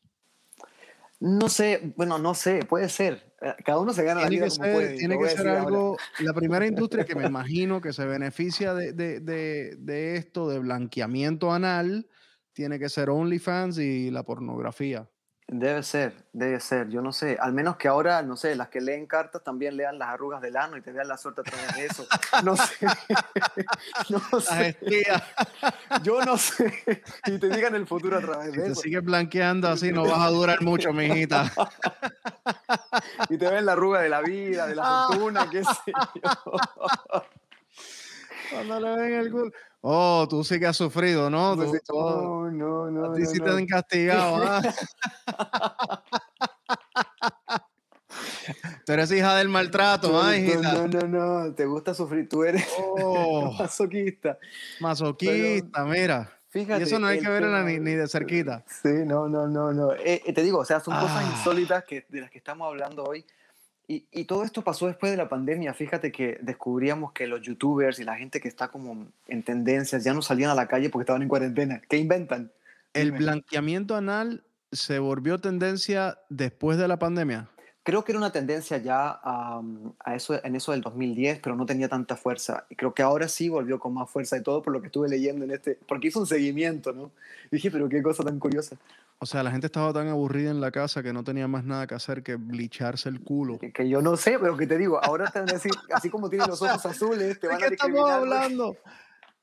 No sé, bueno, no sé, puede ser. Cada uno se gana tiene la vida como ser, puede. Tiene que ser algo. Ahora. La primera industria que me imagino que se beneficia de, de, de, de esto, de blanqueamiento anal, tiene que ser OnlyFans y la pornografía. Debe ser, debe ser. Yo no sé. Al menos que ahora, no sé, las que leen cartas también lean las arrugas del ano y te vean la suerte a través de eso. No sé. No sé. Yo no sé. Y te digan el futuro a través si de te eso. sigues blanqueando así, no vas a durar mucho, mijita. Y te ven la arruga de la vida, de la fortuna, qué sé yo. Cuando le ven el culo. Oh, tú sí que has sufrido, ¿no? Tú, no, no, no. a ti no, sí no. te han castigado, ¿ah? Tú eres hija del maltrato, No, ¿ah, no, hijita? no, no, no, te gusta sufrir, tú eres Oh, masoquista. masoquista, mira. Fíjate. y eso no hay que verla ni, ni de cerquita. Sí, no, no, no, no. Eh, eh, te digo, o sea, son cosas Ah. insólitas que, de las que estamos hablando hoy. Y, y todo esto pasó después de la pandemia. Fíjate que descubríamos que los youtubers y la gente que está como en tendencias ya no salían a la calle porque estaban en cuarentena. ¿Qué inventan? El Dime. blanqueamiento anal se volvió tendencia después de la pandemia. Creo que era una tendencia ya um, a eso, en eso del 2010, pero no tenía tanta fuerza. Y creo que ahora sí volvió con más fuerza y todo por lo que estuve leyendo en este, porque hizo un seguimiento, ¿no? Y dije, pero qué cosa tan curiosa. O sea, la gente estaba tan aburrida en la casa que no tenía más nada que hacer que blicharse el culo. Que, que yo no sé, pero que te digo, ahora te van a decir, así como tienen los ojos azules, te ¿De van qué a estamos discriminar. porque- hablando?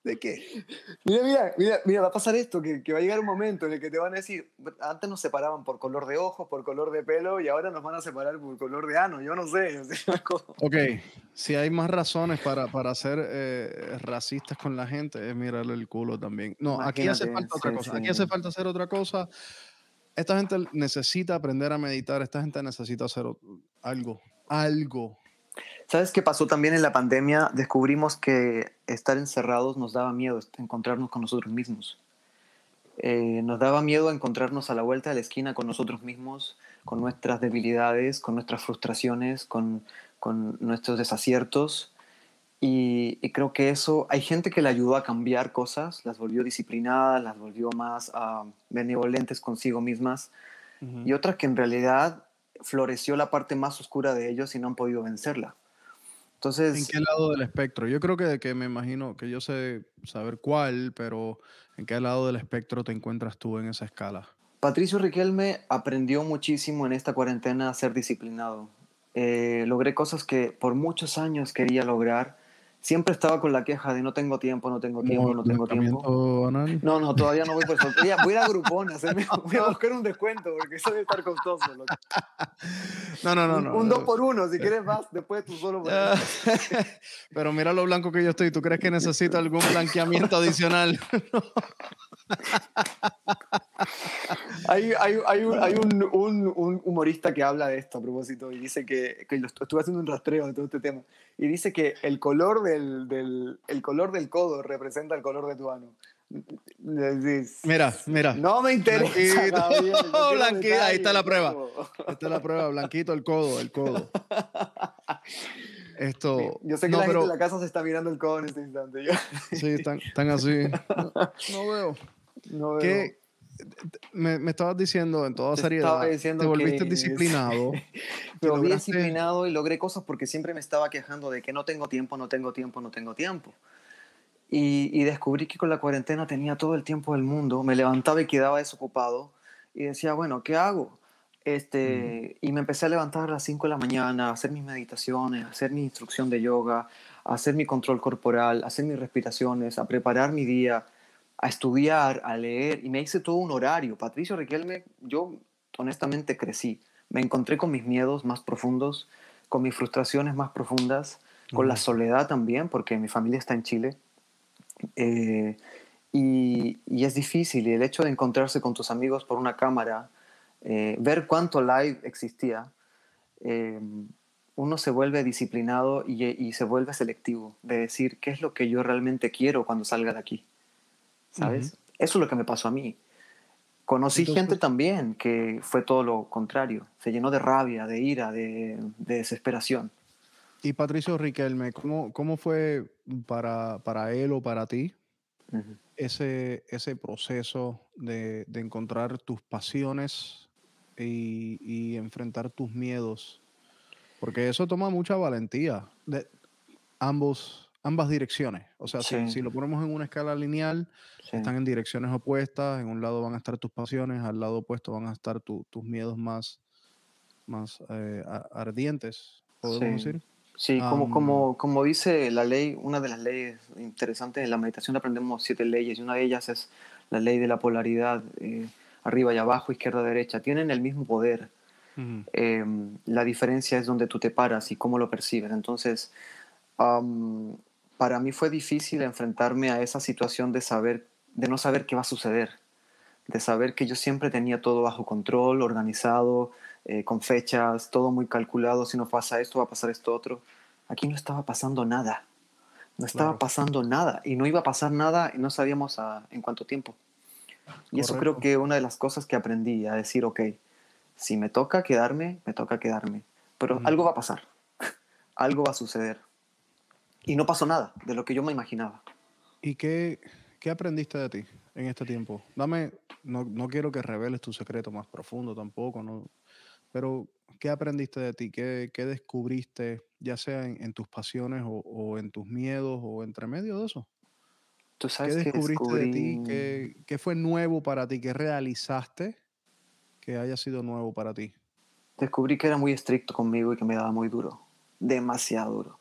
¿De qué? Mira, mira, mira, mira, va a pasar esto, que, que va a llegar un momento en el que te van a decir, antes nos separaban por color de ojos, por color de pelo, y ahora nos van a separar por color de ano, yo no sé. cosa- Ok, si hay más razones para, para ser eh, racistas con la gente, es mirarle el culo también. No, aquí hace Imagínate, falta otra sí, cosa. sí. Aquí hace falta hacer otra cosa. Esta gente necesita aprender a meditar. Esta gente necesita hacer algo. Algo. ¿Sabes qué pasó también en la pandemia? Descubrimos que estar encerrados nos daba miedo, encontrarnos con nosotros mismos. Eh, nos daba miedo encontrarnos a la vuelta de la esquina con nosotros mismos, con nuestras debilidades, con nuestras frustraciones, con, con nuestros desaciertos. Y, y creo que eso, hay gente que le ayudó a cambiar cosas, las volvió disciplinadas, las volvió más ah, benevolentes consigo mismas, y otras que en realidad floreció la parte más oscura de ellos y no han podido vencerla. Entonces, ¿En qué lado del espectro? Yo creo que, que me imagino que yo sé saber cuál, pero ¿en qué lado del espectro te encuentras tú en esa escala? Patricio Riquelme aprendió muchísimo en esta cuarentena a ser disciplinado. Eh, logré cosas que por muchos años quería lograr. Siempre estaba con la queja de no tengo tiempo, no tengo tiempo, no tengo tiempo. ¿Blanqueamiento anal? No, no, todavía no voy por eso. Voy a, hacerme- voy a buscar un descuento porque eso debe estar costoso. loco. No, no, no. un, no. un dos por uno, si quieres más, después tú solo. por Ah. Pero mira lo blanco que yo estoy. ¿Tú crees que necesito algún blanqueamiento adicional? hay, hay, hay, un, hay un, un, humorista que habla de esto a propósito y dice que, que estuve haciendo un rastreo de todo este tema y dice que el color del, del, el color del codo representa el color de tu ano. Mira, mira. No me interesa. Blanquito, ahí está la prueba. Esta es la prueba, blanquito el codo, el codo. Esto. Yo sé que la gente en la casa se está mirando el codo en este instante. Sí, están, están así. No, veo. No veo. ¿Qué, me, me, estabas diciendo en toda seriedad, te volviste disciplinado. me volví disciplinado y logré cosas porque siempre me estaba quejando de que no tengo tiempo, no tengo tiempo, no tengo tiempo. Y, y, descubrí que con la cuarentena tenía todo el tiempo del mundo, me levantaba y quedaba desocupado y decía, bueno, ¿qué hago? Este, Y me empecé a levantar a las 5 de la mañana, a hacer mis meditaciones, a hacer mi instrucción de yoga, a hacer mi control corporal, a hacer mis respiraciones, a preparar mi día, a estudiar, a leer, y me hice todo un horario. Patricio Riquelme, yo honestamente crecí. Me encontré con mis miedos más profundos, con mis frustraciones más profundas, con la soledad también, porque mi familia está en Chile eh, y, es difícil, y el hecho de encontrarse con tus amigos por una cámara, eh, ver cuánto live existía, eh, uno se vuelve disciplinado y, se vuelve selectivo de decir qué es lo que yo realmente quiero cuando salga de aquí. ¿Sabes? Eso es lo que me pasó a mí. Conocí gente también que fue todo lo contrario. Se llenó de rabia, de ira, de desesperación. Y Patricio Riquelme, ¿cómo, cómo fue para, para él o para ti ese, ese proceso de, de encontrar tus pasiones y, y, enfrentar tus miedos? Porque eso toma mucha valentía de ambos, ambas direcciones. O sea, si, si, lo ponemos en una escala lineal, están en direcciones opuestas. En un lado van a estar tus pasiones, al lado opuesto van a estar tus miedos más, más eh, ardientes, podemos decir. Sí, como, como, como dice la ley, una de las leyes interesantes en la meditación aprendemos siete leyes y una de ellas es la ley de la polaridad, eh, arriba y abajo, izquierda, derecha. Tienen el mismo poder. Em, la diferencia es donde tú te paras y cómo lo percibes. Entonces, para mí fue difícil enfrentarme a esa situación de saber, de no saber qué va a suceder, de saber que yo siempre tenía todo bajo control, organizado, eh, con fechas, todo muy calculado, si no pasa esto, va a pasar esto otro. Aquí no estaba pasando nada, no estaba pasando nada y no iba a pasar nada y no sabíamos en cuánto tiempo. Y eso creo que una de las cosas que aprendí a decir, ok, si me toca quedarme, me toca quedarme, pero algo va a pasar, algo va a suceder. Y no pasó nada de lo que yo me imaginaba. ¿Y qué, qué aprendiste de ti en este tiempo? Dame, no, no quiero que reveles tu secreto más profundo tampoco, no, pero, ¿qué aprendiste de ti? ¿Qué, qué descubriste, ya sea en, tus pasiones o, en tus miedos o entre medio de eso? ¿Tú sabes ¿Qué descubriste de ti? ¿Qué, ¿Qué, fue nuevo para ti? ¿Qué realizaste que haya sido nuevo para ti? Descubrí que era muy estricto conmigo y que me daba muy duro. Demasiado duro.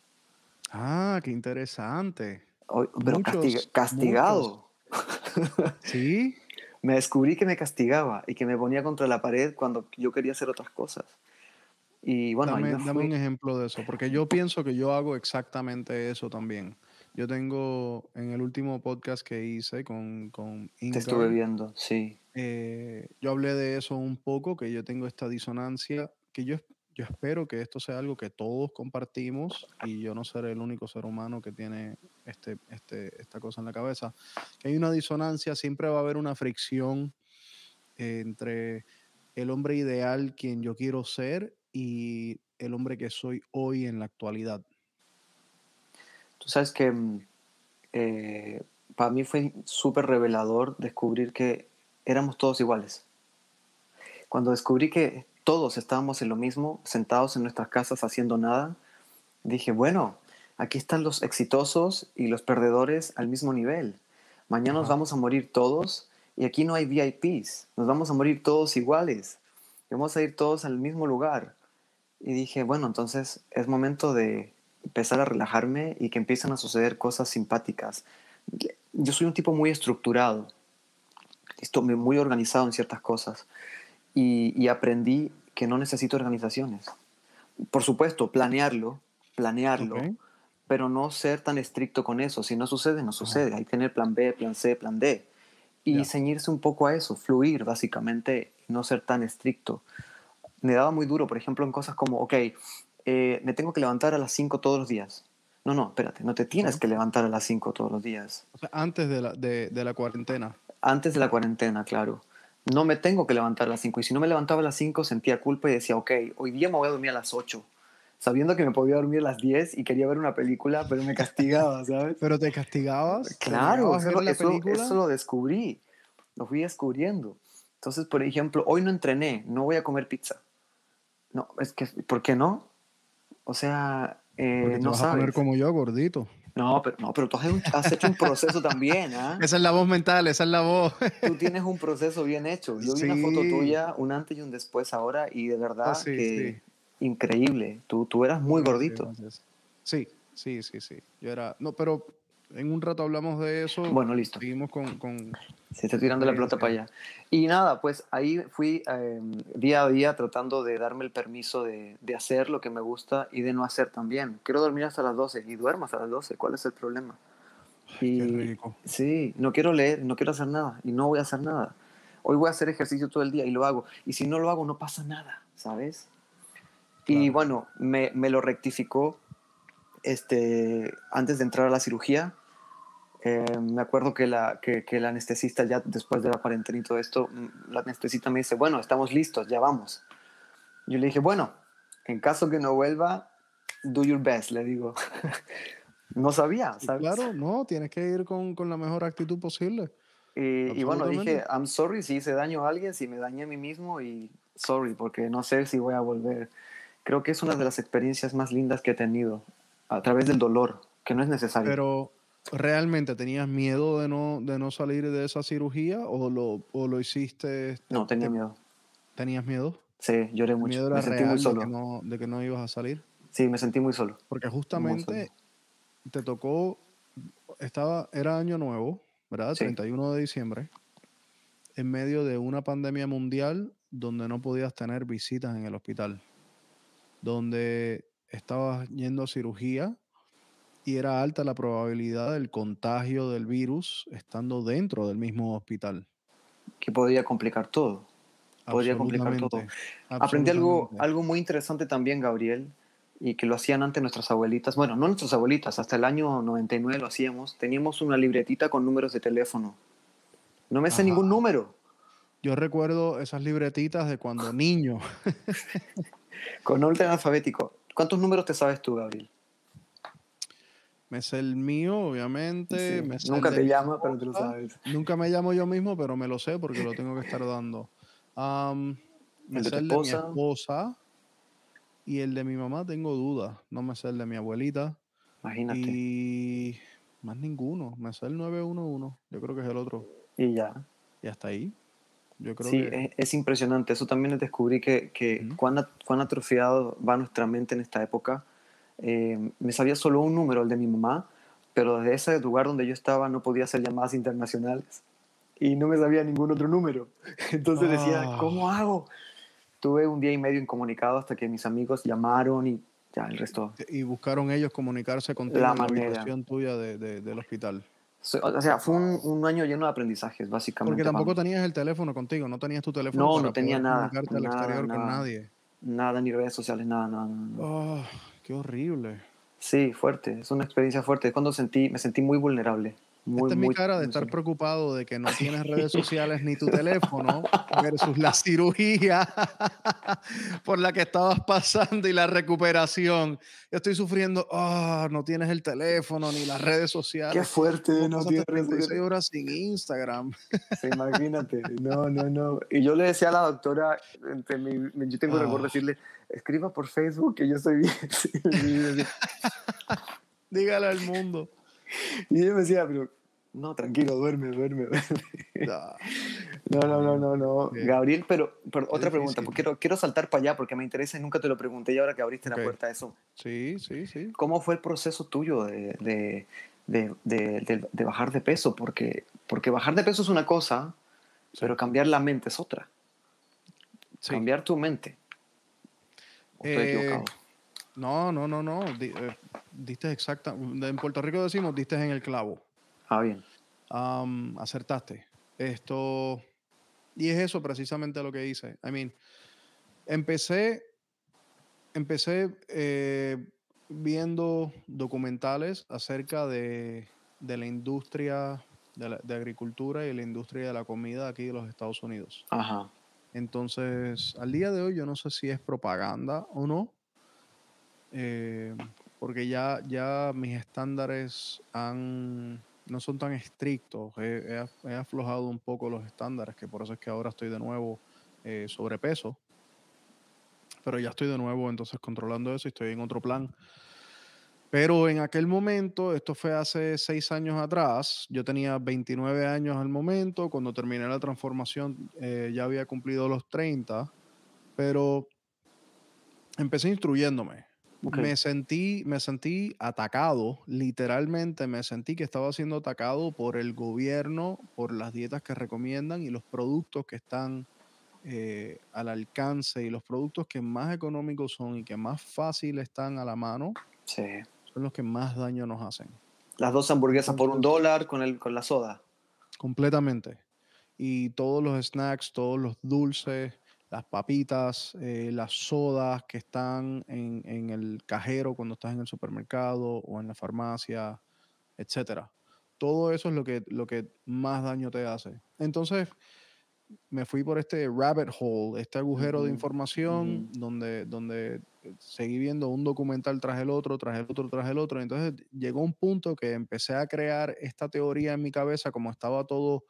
Ah, qué interesante. pero castigado. ¿Sí? me descubrí que me castigaba y que me ponía contra la pared cuando yo quería hacer otras cosas. Y bueno, dame, dame un ejemplo de eso, porque yo pienso que yo hago exactamente eso también. Yo tengo en el último podcast que hice con, con Te estuve viendo, sí. Eh, yo hablé de eso un poco, que yo tengo esta disonancia, que yo yo espero que esto sea algo que todos compartimos y yo no seré el único ser humano que tiene este, este, esta cosa en la cabeza. Que hay una disonancia, siempre va a haber una fricción entre el hombre ideal, quien yo quiero ser, y el hombre que soy hoy en la actualidad. Tú sabes que mm, eh, para mí fue súper revelador descubrir que éramos todos iguales. Cuando descubrí que todos estábamos en lo mismo, sentados en nuestras casas haciendo nada, dije, bueno, aquí están los exitosos y los perdedores al mismo nivel. Mañana nos vamos a morir todos y aquí no hay VIPs, nos vamos a morir todos iguales. Vamos a ir todos al mismo lugar. Y dije, bueno, entonces es momento de empezar a relajarme y que empiezan a suceder cosas simpáticas. Yo soy un tipo muy estructurado, estoy muy organizado en ciertas cosas y, aprendí que no necesito organizaciones. Por supuesto, planearlo, planearlo, pero no ser tan estricto con eso. Si no sucede, no sucede. Hay que tener plan B, plan C, plan D. y ceñirse un poco a eso, fluir básicamente, no ser tan estricto. Me daba muy duro, por ejemplo, en cosas como, ok, eh, me tengo que levantar a las 5 todos los días. No, no, espérate, no te tienes que levantar a las 5 todos los días. O sea, antes de la, de, de la cuarentena. Antes de la cuarentena, claro. No me tengo que levantar a las 5. Y si no me levantaba a las 5, sentía culpa y decía, ok, hoy día me voy a dormir a las 8 sabiendo que me podía dormir a las 10 y quería ver una película, pero me castigaba, ¿sabes? ¿Pero te castigabas? Claro, eso, eso, lo descubrí, lo fui descubriendo. Entonces, por ejemplo, hoy no entrené, no voy a comer pizza. No, es que, ¿por qué no? O sea, eh, no vas sabes. a comer como yo, gordito. No, pero, no, pero tú has, hecho un proceso también, ¿ah? Esa es la voz mental, esa es la voz. Tú tienes un proceso bien hecho. Yo vi una foto tuya, un antes y un después ahora, y de verdad ah, que increíble. Tú, tú eras muy gordito. Sí, sí, sí, sí. Yo era. No, pero en un rato hablamos de eso. Bueno, listo. Seguimos con. con Se está tirando la pelota para allá. Y nada, pues ahí fui em, día a día tratando de darme el permiso de, de, hacer lo que me gusta y de no hacer también. Quiero dormir hasta las 12 y duermo hasta las 12. ¿Cuál es el problema? Y, Qué rico. Sí, no quiero leer, no quiero hacer nada y no voy a hacer nada. Hoy voy a hacer ejercicio todo el día y lo hago. Y si no lo hago, no pasa nada, ¿sabes? Y bueno, me, me, lo rectificó este, antes de entrar a la cirugía. Eh, me acuerdo que la, que, que, la anestesista ya después de la cuarentena y todo esto, mm, la anestesista me dice, bueno, estamos listos, ya vamos. Yo le dije, bueno, en caso que no vuelva, do your best, le digo. no sabía, ¿sabes? Claro, no, tienes que ir con, con la mejor actitud posible. Y, y, bueno, dije, I'm sorry si hice daño a alguien, si me dañé a mí mismo y sorry, porque no sé si voy a volver creo que es una de las experiencias más lindas que he tenido a través del dolor, que no es necesario. Pero realmente tenías miedo de no, de no salir de esa cirugía o lo, o lo hiciste? No, tenía miedo. ¿Tenías miedo? Sí, lloré mucho. Miedo me sentí muy solo. De que, no, de que, no, ibas a salir. Sí, me sentí muy solo. Porque justamente te tocó, estaba, era año nuevo, ¿verdad? 31 de diciembre, en medio de una pandemia mundial donde no podías tener visitas en el hospital donde estabas yendo a cirugía y era alta la probabilidad del contagio del virus estando dentro del mismo hospital. Que podría complicar todo. Podría complicar todo. Aprendí algo, algo muy interesante también, Gabriel, y que lo hacían antes nuestras abuelitas. Bueno, no nuestras abuelitas, hasta el año 99 lo hacíamos. Teníamos una libretita con números de teléfono. No me sé ningún número. Yo recuerdo esas libretitas de cuando niño. Con orden alfabético. ¿Cuántos números te sabes tú, Gabriel? Me sé el mío, obviamente. nunca te llama, pero tú lo sabes. Nunca me llamo yo mismo, pero me lo sé porque lo tengo que estar dando. me sé el de mi esposa y el de mi mamá tengo dudas. No me sé el de mi abuelita. Imagínate. Y más ninguno. Me sé el 911. Yo creo que es el otro. Y ya. Y hasta ahí sí, es, impresionante. Eso también descubrí que, que cuán, cuán, atrofiado va nuestra mente en esta época. Eh, me sabía solo un número, el de mi mamá, pero desde ese lugar donde yo estaba no podía hacer llamadas internacionales y no me sabía ningún otro número. Entonces decía, ah. ¿cómo hago? Tuve un día y medio incomunicado hasta que mis amigos llamaron y ya el resto. Y buscaron ellos comunicarse contigo la en la habitación tuya de, del hospital. O sea, fue un, año lleno de aprendizajes, básicamente. Porque tampoco tenías el teléfono contigo, no tenías tu teléfono. No, no tenía nada. Nada, al exterior nada, con nadie. Nada, ni redes sociales, nada, nada. Oh, qué horrible. Sí, fuerte. Es una experiencia fuerte. Es cuando sentí, me sentí muy vulnerable. Esta es mi cara de estar preocupado de que no tienes redes sociales ni tu teléfono versus la cirugía por la que estabas pasando y la recuperación. Yo estoy sufriendo, oh, no tienes el teléfono ni las redes sociales. Qué fuerte, no tienes redes horas sin Instagram. Sí, imagínate, no, no, no. Y yo le decía a la doctora, entre mi, yo tengo oh. recuerdo decirle, escriba por Facebook que yo estoy bien. Dígale al mundo. Y ella me decía, pero no, tranquilo, duerme, duerme, duerme. No, no, no, no, no. Gabriel, pero, otra pregunta, porque quiero, quiero saltar para allá porque me interesa y nunca te lo pregunté y ahora que abriste la puerta a eso. Sí, sí, sí. ¿Cómo fue el proceso tuyo de, de, de, de, bajar de peso? Porque, porque bajar de peso es una cosa, pero cambiar la mente es otra. Cambiar tu mente. Estoy eh, equivocado? No, no, no, no. Eh, diste exacta. En Puerto Rico decimos diste en el clavo. Ah, bien. acertaste. Esto, y es eso precisamente lo que hice. I mean, empecé, empecé eh, viendo documentales acerca de, de la industria de, la, de, agricultura y la industria de la comida aquí de los Estados Unidos. Ajá. Entonces, al día de hoy yo no sé si es propaganda o no, eh, porque ya, ya mis estándares han, no son tan estrictos. He, he, aflojado un poco los estándares, que por eso es que ahora estoy de nuevo eh, sobrepeso. Pero ya estoy de nuevo entonces controlando eso y estoy en otro plan. Pero en aquel momento, esto fue hace seis años atrás, yo tenía 29 años al momento, cuando terminé la transformación eh, ya había cumplido los 30, pero empecé instruyéndome. Okay. Me, sentí, me sentí atacado, literalmente me sentí que estaba siendo atacado por el gobierno, por las dietas que recomiendan y los productos que están eh, al alcance y los productos que más económicos son y que más fácil están a la mano. Sí son los que más daño nos hacen. Las dos hamburguesas por un dólar con, el, con la soda. Completamente. Y todos los snacks, todos los dulces, las papitas, eh, las sodas que están en, en, el cajero cuando estás en el supermercado o en la farmacia, etcétera. Todo eso es lo que, lo que más daño te hace. Entonces, me fui por este rabbit hole, este agujero uh -huh. de información, uh -huh. donde, donde seguí viendo un documental tras el otro, tras el otro, tras el otro. Entonces llegó un punto que empecé a crear esta teoría en mi cabeza, como estaba todo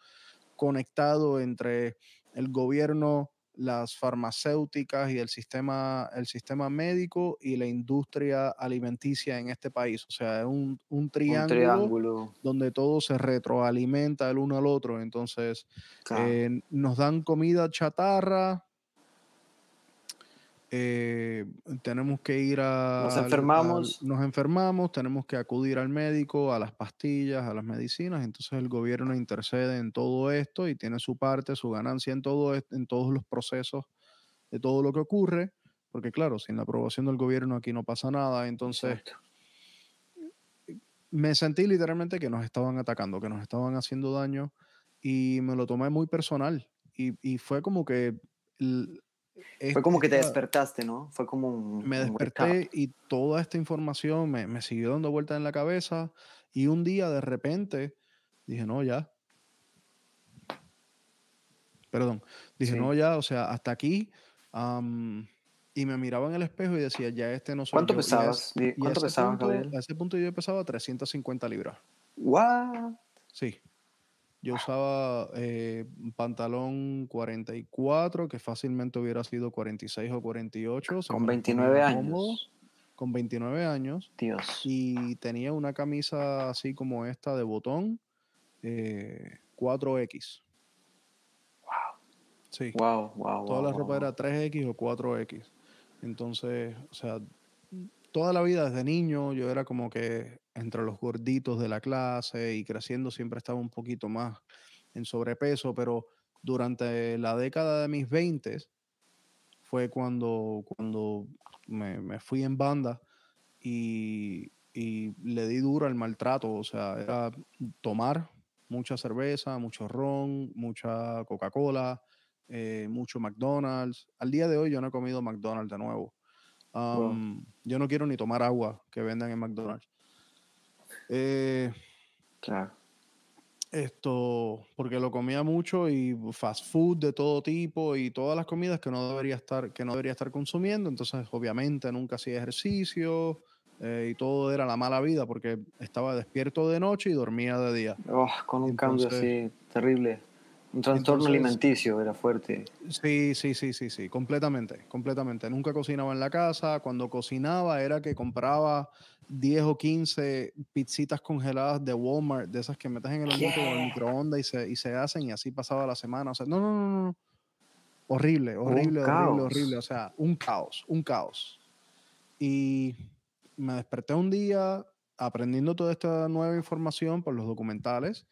conectado entre el gobierno, las farmacéuticas y el sistema, el sistema médico y la industria alimenticia en este país. O sea, es un, un, triángulo, un triángulo, donde todo se retroalimenta el uno al otro. Entonces, claro. eh, nos dan comida chatarra, eh, tenemos que ir a... Nos enfermamos. A, nos enfermamos, tenemos que acudir al médico, a las pastillas, a las medicinas. Entonces el gobierno intercede en todo esto y tiene su parte, su ganancia en, todo, en todos los procesos de todo lo que ocurre. Porque claro, sin la aprobación del gobierno aquí no pasa nada. Entonces... Exacto. Me sentí literalmente que nos estaban atacando, que nos estaban haciendo daño y me lo tomé muy personal. Y, y fue como que fue como que te despertaste, ¿no? Fue como un... Me desperté un y toda esta información me, me, siguió dando vueltas en la cabeza y un día de repente dije, no, ya. Perdón, dije, sí. no, ya, o sea, hasta aquí. Um, y me miraba en el espejo y decía, ya este no soy ¿Cuánto yo. pesabas? Y, ¿Cuánto pesabas, punto, A ese punto yo pesaba 350 libras. ¿What? Sí. Yo usaba eh, pantalón 44, que fácilmente hubiera sido 46 o 48. Con 29 años. Cómodo, con 29 años. Dios. Y tenía una camisa así como esta de botón, eh, 4X. Wow. Sí. Wow, wow. Toda wow, la ropa wow. era 3X o 4X. Entonces, o sea, toda la vida desde niño yo era como que entre los gorditos de la clase y creciendo siempre estaba un poquito más en sobrepeso, pero durante la década de mis 20 fue cuando, cuando me, me fui en banda y, y, le di duro al maltrato, o sea, era tomar mucha cerveza, mucho ron, mucha Coca-Cola, eh, mucho McDonald's. Al día de hoy yo no he comido McDonald's de nuevo. Um, wow. Yo no quiero ni tomar agua que vendan en McDonald's. Eh, claro. Esto, porque lo comía mucho y fast food de todo tipo y todas las comidas que no debería estar, que no debería estar consumiendo. Entonces, obviamente, nunca hacía ejercicio eh, y todo era la mala vida porque estaba despierto de noche y dormía de día. Oh, con un Entonces, cambio así terrible. Un trastorno Entonces, alimenticio era fuerte. Sí, sí, sí, sí, sí, completamente, completamente. Nunca cocinaba en la casa. Cuando cocinaba era que compraba 10 o 15 pizzitas congeladas de Walmart, de esas que metes en el hornito o el microondas y se, y se hacen y así pasaba la semana. O sea, no, no, no, no. Horrible, horrible, horrible, horrible. O sea, un caos, un caos. Y me desperté un día aprendiendo toda esta nueva información por los documentales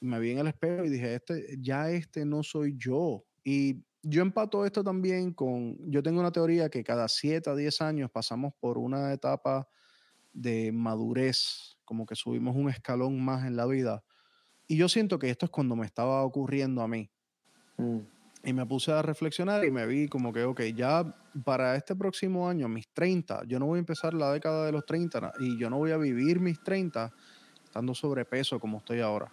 me vi en el espejo y dije, este, ya este no soy yo. Y yo empato esto también con, yo tengo una teoría que cada 7 a 10 años pasamos por una etapa de madurez, como que subimos un escalón más en la vida. y yo siento que esto es cuando me estaba ocurriendo a mí. Mm. Y me puse a reflexionar y me vi como que, ok, ya para este próximo año, mis 30, yo no voy a empezar la década de los 30 y yo no voy a vivir mis 30 estando sobrepeso como estoy ahora.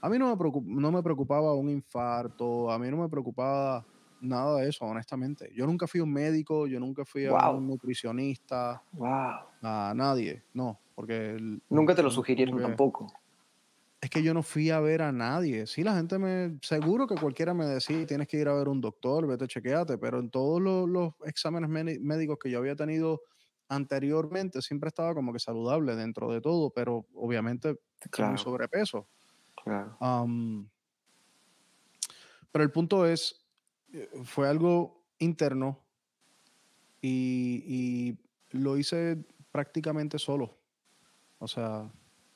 A mí no me, no me preocupaba un infarto, a mí no me preocupaba nada de eso, honestamente. Yo nunca fui un médico, yo nunca fui a un nutricionista, a nadie, no, porque... nunca te lo sugirieron tampoco. Es que yo no fui a ver a nadie. Sí, la gente me... Seguro que cualquiera me decía, tienes que ir a ver un doctor, vete, chequeate, pero en todos los, exámenes médicos que yo había tenido anteriormente siempre estaba como que saludable dentro de todo, pero obviamente con sobrepeso. Claro. pero el punto es, fue algo interno y, lo hice prácticamente solo. O sea,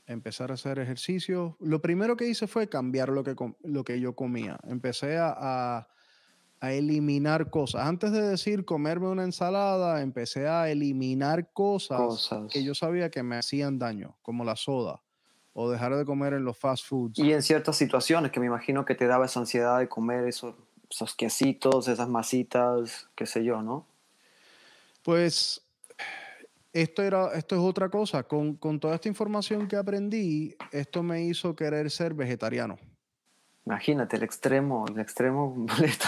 empezar a hacer ejercicio. Lo primero que hice fue cambiar lo que, lo que yo comía. Empecé a, a, eliminar cosas. Antes de decir comerme una ensalada, empecé a eliminar cosas, cosas, que yo sabía que me hacían daño, como la soda o dejar de comer en los fast foods. Y en ciertas situaciones que me imagino que te daba esa ansiedad de comer eso, esos quesitos, esas masitas, qué sé yo, ¿no? Pues esto, era, esto es otra cosa. Con, con toda esta información que aprendí, esto me hizo querer ser vegetariano. Imagínate el extremo, el extremo completo.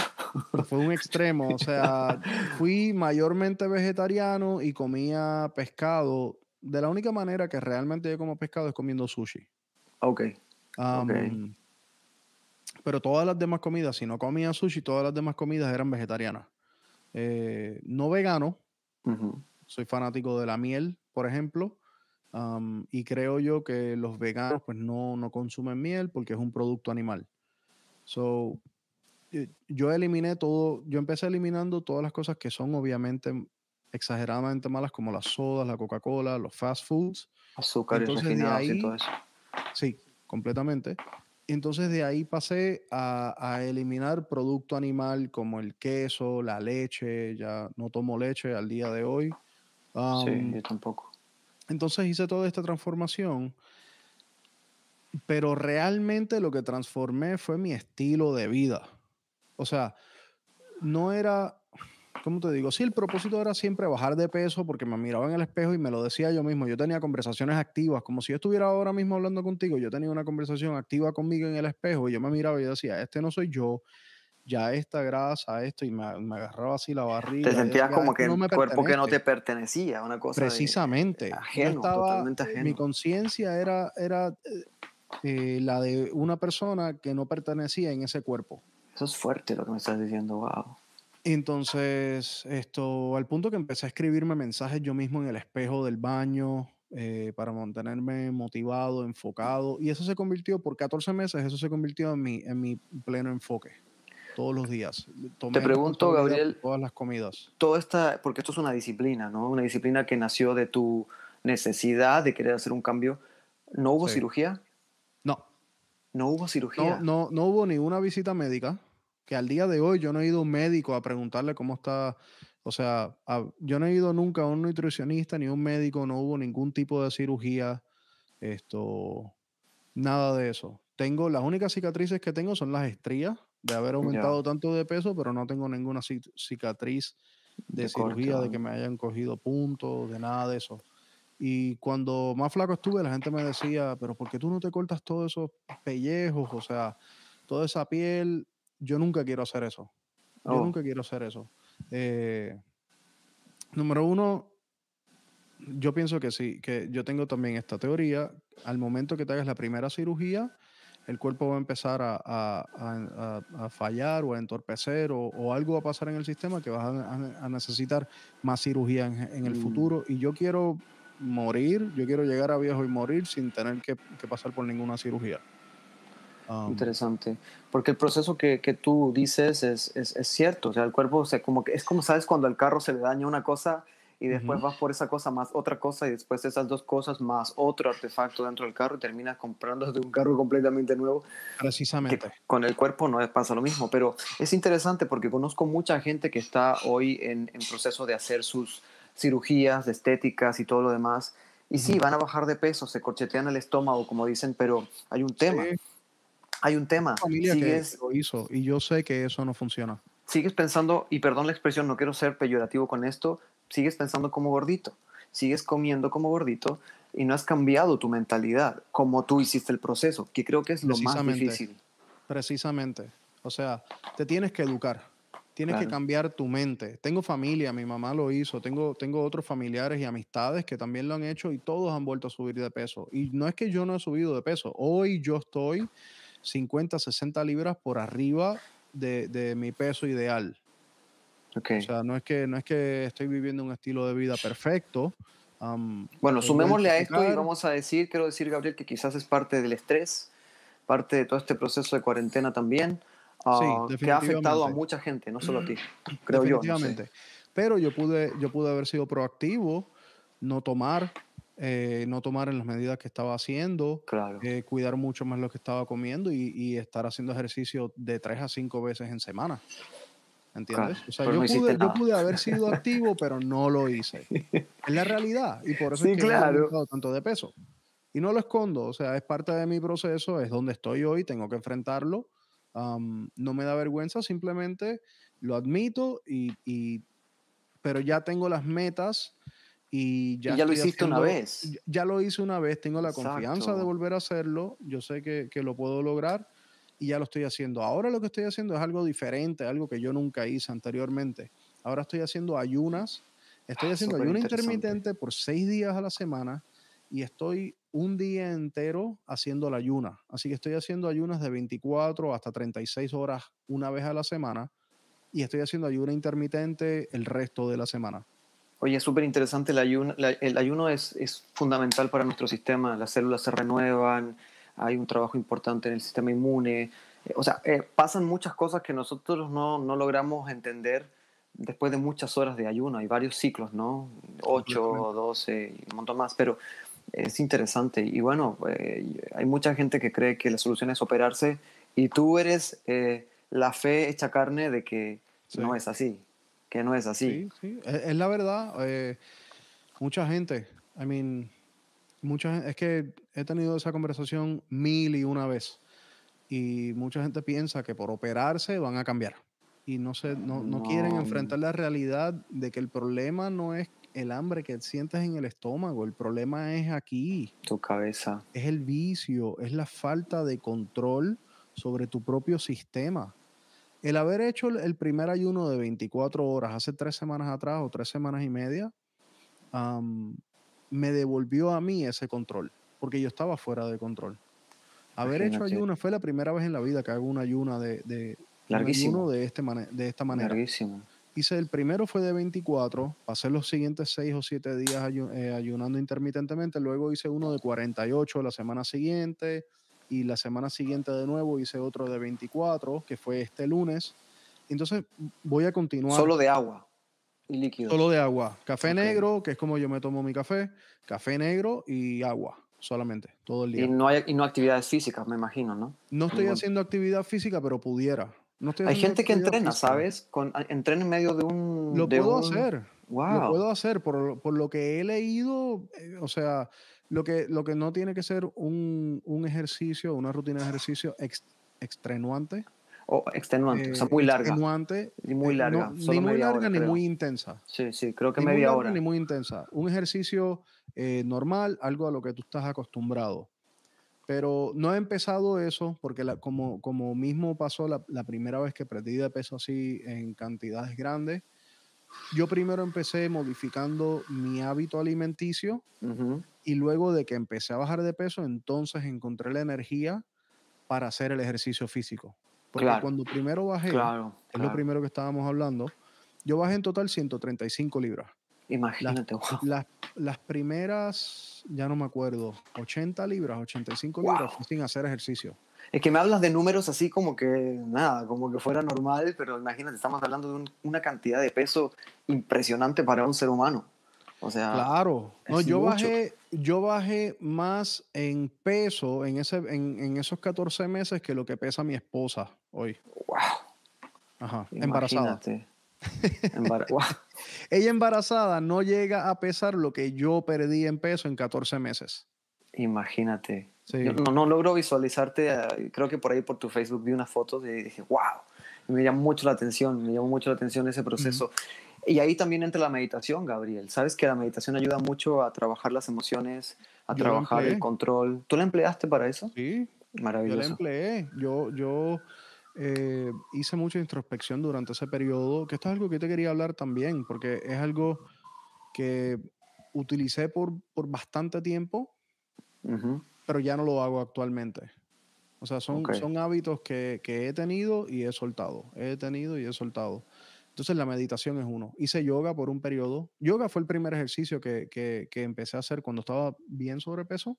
Fue un extremo, o sea, fui mayormente vegetariano y comía pescado. De la única manera que realmente yo como pescado es comiendo sushi. Ok. okay. Pero todas las demás comidas, si no comía sushi, todas las demás comidas eran vegetarianas. Eh, no vegano. Soy fanático de la miel, por ejemplo. y creo yo que los veganos pues no, no, consumen miel porque es un producto animal. So, eh, yo eliminé todo, yo empecé eliminando todas las cosas que son obviamente exageradamente malas como las sodas, la Coca-Cola, los fast foods. Azúcares refinados y todo eso. Sí, completamente. Entonces de ahí pasé a, eliminar producto animal como el queso, la leche, ya no tomo leche al día de hoy. sí, yo tampoco. Entonces hice toda esta transformación, pero realmente lo que transformé fue mi estilo de vida. O sea, no era ¿cómo te digo? Sí, el propósito era siempre bajar de peso porque me miraba en el espejo y me lo decía yo mismo. Yo tenía conversaciones activas, como si yo estuviera ahora mismo hablando contigo. Yo tenía una conversación activa conmigo en el espejo y yo me miraba y decía, este no soy yo, ya esta grasa, esto, y me, agarraba así la barriga. Te sentías como que un cuerpo que no te pertenecía, una cosa. Precisamente. ajeno, totalmente ajeno. Mi conciencia era, era eh, eh, la de una persona que no pertenecía en ese cuerpo. Eso es fuerte lo que me estás diciendo, wow. Entonces, esto, al punto que empecé a escribirme mensajes yo mismo en el espejo del baño eh, para mantenerme motivado, enfocado. Y eso se convirtió, por 14 meses, eso se convirtió en mi, en mi pleno enfoque. Todos los días. Te pregunto, Gabriel. Todas las comidas. Todo esta, porque esto es una disciplina, ¿no? Una disciplina que nació de tu necesidad de querer hacer un cambio. ¿No hubo cirugía? No. ¿No hubo cirugía? No, no, no hubo ninguna visita médica que al día de hoy yo no he ido a un médico a preguntarle cómo está, o sea, yo no he ido nunca a un nutricionista ni a un médico, no hubo ningún tipo de cirugía, esto, nada de eso. Tengo, las únicas cicatrices que tengo son las estrías de haber aumentado tanto de peso, pero no tengo ninguna cicatriz de, cirugía, de que me hayan cogido puntos, de nada de eso. Y cuando más flaco estuve, la gente me decía, pero ¿por qué tú no te cortas todos esos pellejos? O sea, toda esa piel yo nunca quiero hacer eso. Yo oh. nunca quiero hacer eso. Eh, número uno, yo pienso que sí, que yo tengo también esta teoría. Al momento que te hagas la primera cirugía, el cuerpo va a empezar a, fallar o a entorpecer o, algo va a pasar en el sistema que vas a, necesitar más cirugía en, el mm. futuro. Y yo quiero morir, yo quiero llegar a viejo y morir sin tener que pasar por ninguna cirugía. Interesante. Porque el proceso que, que tú dices es, es, es, cierto. O sea, el cuerpo, o sea, como que es como sabes cuando al carro se le daña una cosa y después vas por esa cosa más otra cosa y después esas dos cosas más otro artefacto dentro del carro y terminas comprando un carro completamente nuevo. Precisamente. con el cuerpo no pasa lo mismo, pero es interesante porque conozco mucha gente que está hoy en, en proceso de hacer sus cirugías estéticas y todo lo demás. Y sí, van a bajar de peso, se corchetean el estómago, como dicen, pero hay un tema hay un tema. Familia que lo hizo y yo sé que eso no funciona. Sigues pensando, y perdón la expresión, no quiero ser peyorativo con esto, sigues pensando como gordito, sigues comiendo como gordito y no has cambiado tu mentalidad como tú hiciste el proceso, que creo que es lo más difícil. Precisamente. O sea, te tienes que educar. Tienes que cambiar tu mente. Tengo familia, mi mamá lo hizo, tengo, tengo otros familiares y amistades que también lo han hecho y todos han vuelto a subir de peso. Y no es que yo no he subido de peso. Hoy yo estoy 50, 60 libras por arriba de, mi peso ideal. Okay. O sea, no es, que, no es que estoy viviendo un estilo de vida perfecto. bueno, sumémosle a esto y vamos a decir, quiero decir, Gabriel, que quizás es parte del estrés, parte de todo este proceso de cuarentena también Ah, que ha afectado a mucha gente, no solo a ti, creo yo. Pero yo pude, yo pude haber sido proactivo, no tomar, eh, no tomar en las medidas que estaba haciendo, eh, cuidar mucho más lo que estaba comiendo y, estar haciendo ejercicio de tres a cinco veces en semana. ¿Entiendes? O sea, yo, pude, yo, pude, haber sido activo, pero no lo hice. Es la realidad. Y por eso es que claro. he tanto de peso. Y no lo escondo. O sea, es parte de mi proceso, es donde estoy hoy, tengo que enfrentarlo no me da vergüenza, simplemente lo admito y, pero ya tengo las metas y ya, ya lo hiciste una vez. Ya lo hice una vez, tengo la confianza de volver a hacerlo, yo sé que, lo puedo lograr y ya lo estoy haciendo. Ahora lo que estoy haciendo es algo diferente, algo que yo nunca hice anteriormente. Ahora estoy haciendo ayunas, estoy ah, haciendo ayuno intermitente por seis días a la semana y estoy un día entero haciendo la ayuna. Así que estoy haciendo ayunas de 24 hasta 36 horas una vez a la semana y estoy haciendo ayuna intermitente el resto de la semana. Oye, es súper interesante el ayuno. el ayuno es, es, fundamental para nuestro sistema. Las células se renuevan, hay un trabajo importante en el sistema inmune. Eh, o sea, eh, pasan muchas cosas que nosotros no, no, logramos entender después de muchas horas de ayuno. Hay varios ciclos, ¿no? 8, 12 y un montón más. Pero es interesante. Y bueno, eh, hay mucha gente que cree que la solución es operarse y tú eres eh, la fe hecha carne de que no es así, que no es así. Sí, sí. Es, la verdad. Eh, mucha gente, I mean, mucha es que he tenido esa conversación mil y una vez y mucha gente piensa que por operarse van a cambiar y no, se, no, no quieren enfrentar la realidad de que el problema no es el hambre que sientes en el estómago. El problema es aquí. Tu cabeza. Es el vicio, es la falta de control sobre tu propio sistema. El haber hecho el primer ayuno de 24 horas hace tres semanas atrás o tres semanas y media, me devolvió a mí ese control, porque yo estaba fuera de control. Haber hecho ayuno fue la primera vez en la vida que hago un ayuno de, de, Larguísimo. de, este de esta manera. Larguísimo. Hice el primero fue de 24, pasé los siguientes 6 o 7 días eh, ayunando intermitentemente, luego hice uno de 48 la semana siguiente y la semana siguiente de nuevo hice otro de 24, que fue este lunes. Entonces voy a continuar. Solo de agua y líquido. Solo de agua. Café negro, que es como yo me tomo mi café, café negro y agua solamente, todo el día. Y no, hay, y no actividades físicas, me imagino, ¿no? No estoy haciendo actividad física, pero pudiera. Hay gente que entrena, ¿sabes? Con, entrena en medio de un... Lo puedo hacer. Wow. Lo puedo hacer por, por, lo que he leído, eh, o sea, lo que, lo que no tiene que ser un, un ejercicio, una rutina de ejercicio extenuante. O extenuante, o sea, muy larga. Extenuante. Y muy eh, larga. ni muy larga ni muy intensa. Sí, sí, creo que media hora. Ni muy intensa. Un ejercicio eh, normal, algo a lo que tú estás acostumbrado. Pero no he empezado eso porque como, como mismo pasó la, primera vez que perdí de peso así en cantidades grandes, yo primero empecé modificando mi hábito alimenticio y luego de que empecé a bajar de peso, entonces encontré la energía para hacer el ejercicio físico. Porque cuando primero bajé, es lo primero que estábamos hablando, yo bajé en total 135 libras. Imagínate, las, las, primeras, ya no me acuerdo, 80 libras, 85 libras sin hacer ejercicio. Es que me hablas de números así como que nada, como que fuera normal, pero imagínate, estamos hablando de una cantidad de peso impresionante para un ser humano. O sea, claro. No, yo bajé, yo bajé más en peso en, ese, en, en, esos 14 meses que lo que pesa mi esposa hoy. Wow. Ajá, embarazada. Ella embarazada no llega a pesar lo que yo perdí en peso en 14 meses. Imagínate. No, no, logro visualizarte, ah, creo que por ahí por tu Facebook vi una foto y dije, wow, y me llamó mucho la atención, me llamó mucho la atención ese proceso. Y ahí también entra la meditación, Gabriel. Sabes que la meditación ayuda mucho a trabajar las emociones, a trabajar el control. ¿Tú la empleaste para eso? Sí. Maravilloso. Yo la empleé. Yo, yo eh, hice mucha introspección durante ese periodo, que esto es algo que te quería hablar también, porque es algo que utilicé por, por bastante tiempo, pero ya no lo hago actualmente. O sea, son, son hábitos que, que, he tenido y he soltado. He tenido y he soltado. Entonces la meditación es uno. Hice yoga por un periodo. Yoga fue el primer ejercicio que, que, que empecé a hacer cuando estaba bien sobrepeso.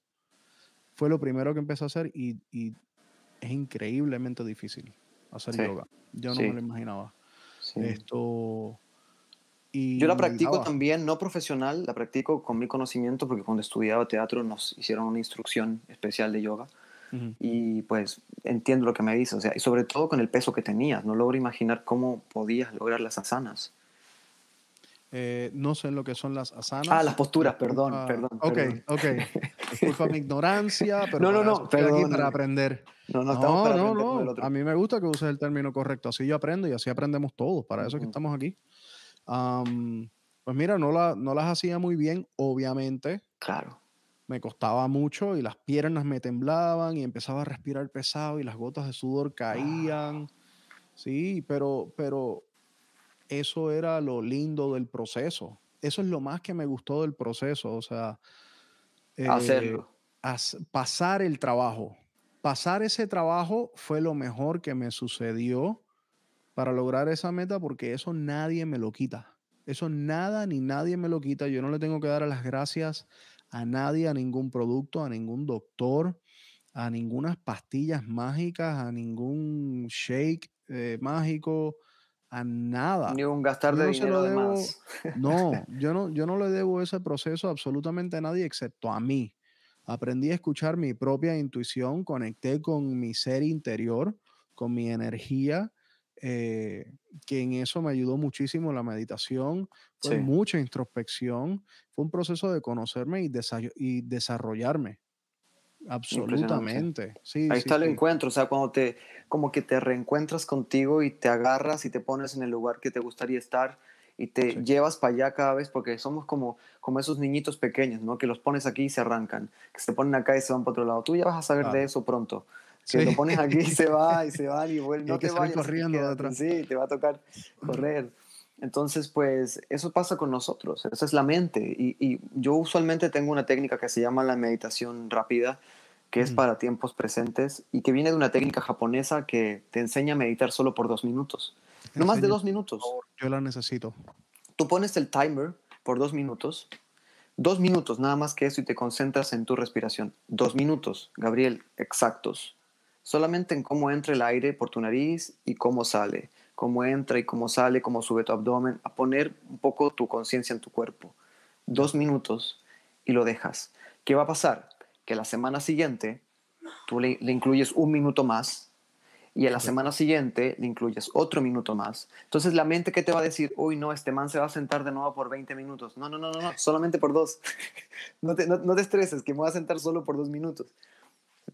Fue lo primero que empecé a hacer y, y es increíblemente difícil hacer yoga. Yo no me lo imaginaba. Esto... Y Yo la practico también, no profesional, la practico con mi conocimiento porque cuando estudiaba teatro nos hicieron una instrucción especial de yoga y pues entiendo lo que me dices, o sea, y sobre todo con el peso que tenías, no logro imaginar cómo podías lograr las asanas. Eh, no sé lo que son las asanas. Ah, las posturas, perdón, perdón. Ok, ok. Disculpa mi ignorancia, pero no, no, no, estoy aquí para aprender. No, no, estamos para no, no. A mí me gusta que uses el término correcto. Así yo aprendo y así aprendemos todos. Para eso es que estamos aquí. Pues mira, no, la, no las hacía muy bien, obviamente. Claro me costaba mucho y las piernas me temblaban y empezaba a respirar pesado y las gotas de sudor caían. Sí, pero, pero eso era lo lindo del proceso. Eso es lo más que me gustó del proceso. O sea, eh, hacerlo. pasar el trabajo. Pasar ese trabajo fue lo mejor que me sucedió para lograr esa meta porque eso nadie me lo quita. Eso nada ni nadie me lo quita. Yo no le tengo que dar las gracias a nadie, a ningún producto, a ningún doctor, a ninguna pastillas mágicas, a ningún shake eh, mágico, a nada. Ni un gastar de dinero No, yo no, yo no le debo ese proceso absolutamente a nadie excepto a mí. Aprendí a escuchar mi propia intuición, conecté con mi ser interior, con mi energía eh, que en eso me ayudó muchísimo la meditación, fue mucha introspección, fue un proceso de conocerme y, y desarrollarme. Absolutamente. Sí, Ahí está el encuentro, o sea, cuando te, como que te reencuentras contigo y te agarras y te pones en el lugar que te gustaría estar y te llevas para allá cada vez porque somos como, como esos niñitos pequeños, ¿no? Que los pones aquí y se arrancan, que se ponen acá y se van para otro lado. Tú ya vas a saber de eso pronto. Si lo pones aquí y se va y se va y vuelve. No te vayas. corriendo de atrás. Sí, te va a tocar correr. Entonces, pues eso pasa con nosotros, esa es la mente. Y, y, yo usualmente tengo una técnica que se llama la meditación rápida, que es para tiempos presentes y que viene de una técnica japonesa que te enseña a meditar solo por dos minutos. No más de dos minutos. Yo la necesito. Tú pones el timer por dos minutos, dos minutos nada más que eso y te concentras en tu respiración. Dos minutos, Gabriel, exactos solamente en cómo entra el aire por tu nariz y cómo sale, cómo entra y cómo sale, cómo sube tu abdomen, a poner un poco tu conciencia en tu cuerpo. Dos minutos y lo dejas. ¿Qué va a pasar? Que la semana siguiente tú le, incluyes un minuto más y a la semana siguiente le incluyes otro minuto más. Entonces la mente que te va a decir, uy, no, este man se va a sentar de nuevo por 20 minutos. No, no, no, no, no solamente por dos. no, te, no te estreses, que me voy a sentar solo por dos minutos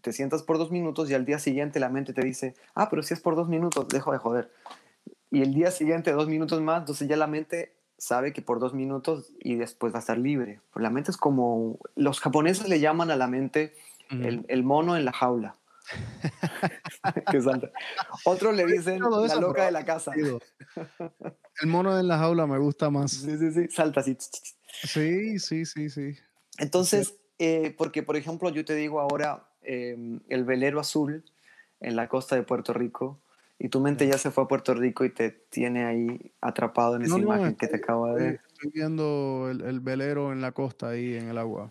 te sientas por dos minutos y al día siguiente la mente te dice, ah, pero si es por dos minutos, dejo de joder. Y el día siguiente, dos minutos más, entonces ya la mente sabe que por dos minutos y después va a estar libre. Pues la mente es como, los japoneses le llaman a la mente el, el, mono en la jaula. que Otros le dicen la loca de la casa. el mono en la jaula me gusta más. Sí, sí, sí, salta así. Sí, sí, sí, sí. Entonces, eh, porque por ejemplo yo te digo ahora, Em, el velero azul en la costa de Puerto Rico y tu mente ya se fue a Puerto Rico y te tiene ahí atrapado en esa imagen que te acabo de ver. Estoy viendo el, velero en la costa ahí en el agua.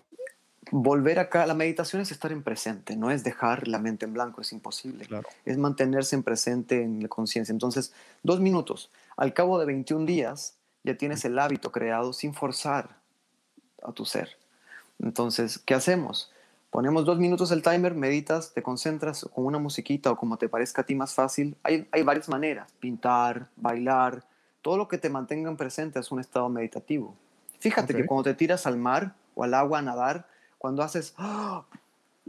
Volver acá, la meditación es estar en presente, no es dejar la mente en blanco, es imposible. Es mantenerse en presente en la conciencia. Entonces, dos minutos. Al cabo de 21 días ya tienes el hábito creado sin forzar a tu ser. Entonces, ¿qué hacemos? Ponemos dos minutos el timer, meditas, te concentras con una musiquita o como te parezca a ti más fácil. Hay, hay varias maneras, pintar, bailar, todo lo que te mantenga en presente es un estado meditativo. Fíjate que cuando te tiras al mar o al agua a nadar, cuando haces, ¡ah!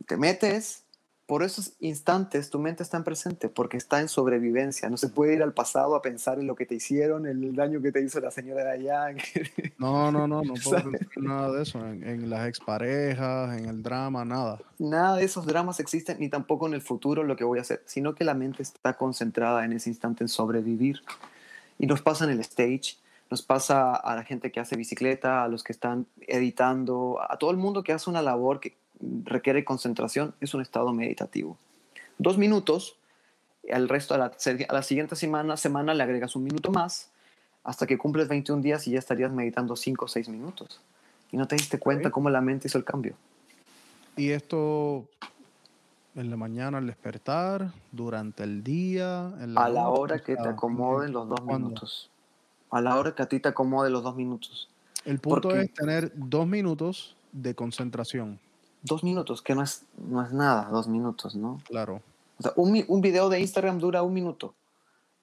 te metes, por esos instantes tu mente está en presente, porque está en sobrevivencia. No se puede ir al pasado a pensar en lo que te hicieron, el daño que te hizo la señora de allá. No, no, no, no puedo pensar nada de eso, en, en, las exparejas, en el drama, nada. Nada de esos dramas existen, ni tampoco en el futuro lo que voy a hacer, sino que la mente está concentrada en ese instante en sobrevivir. Y nos pasa en el stage, nos pasa a la gente que hace bicicleta, a los que están editando, a todo el mundo que hace una labor que requiere concentración, es un estado meditativo. Dos minutos, al resto, a la, a la siguiente semana, semana le agregas un minuto más, hasta que cumples 21 días y ya estarías meditando 5 o 6 minutos. Y no te diste cuenta cómo la mente hizo el cambio. Y esto en la mañana al despertar, durante el día, a la hora que te acomoden los dos minutos. A la hora que a ti te acomode los dos minutos. El punto es tener dos minutos de concentración. Dos minutos, que no es, no es nada, dos minutos, ¿no? Claro. O sea, un, un video de Instagram dura un minuto.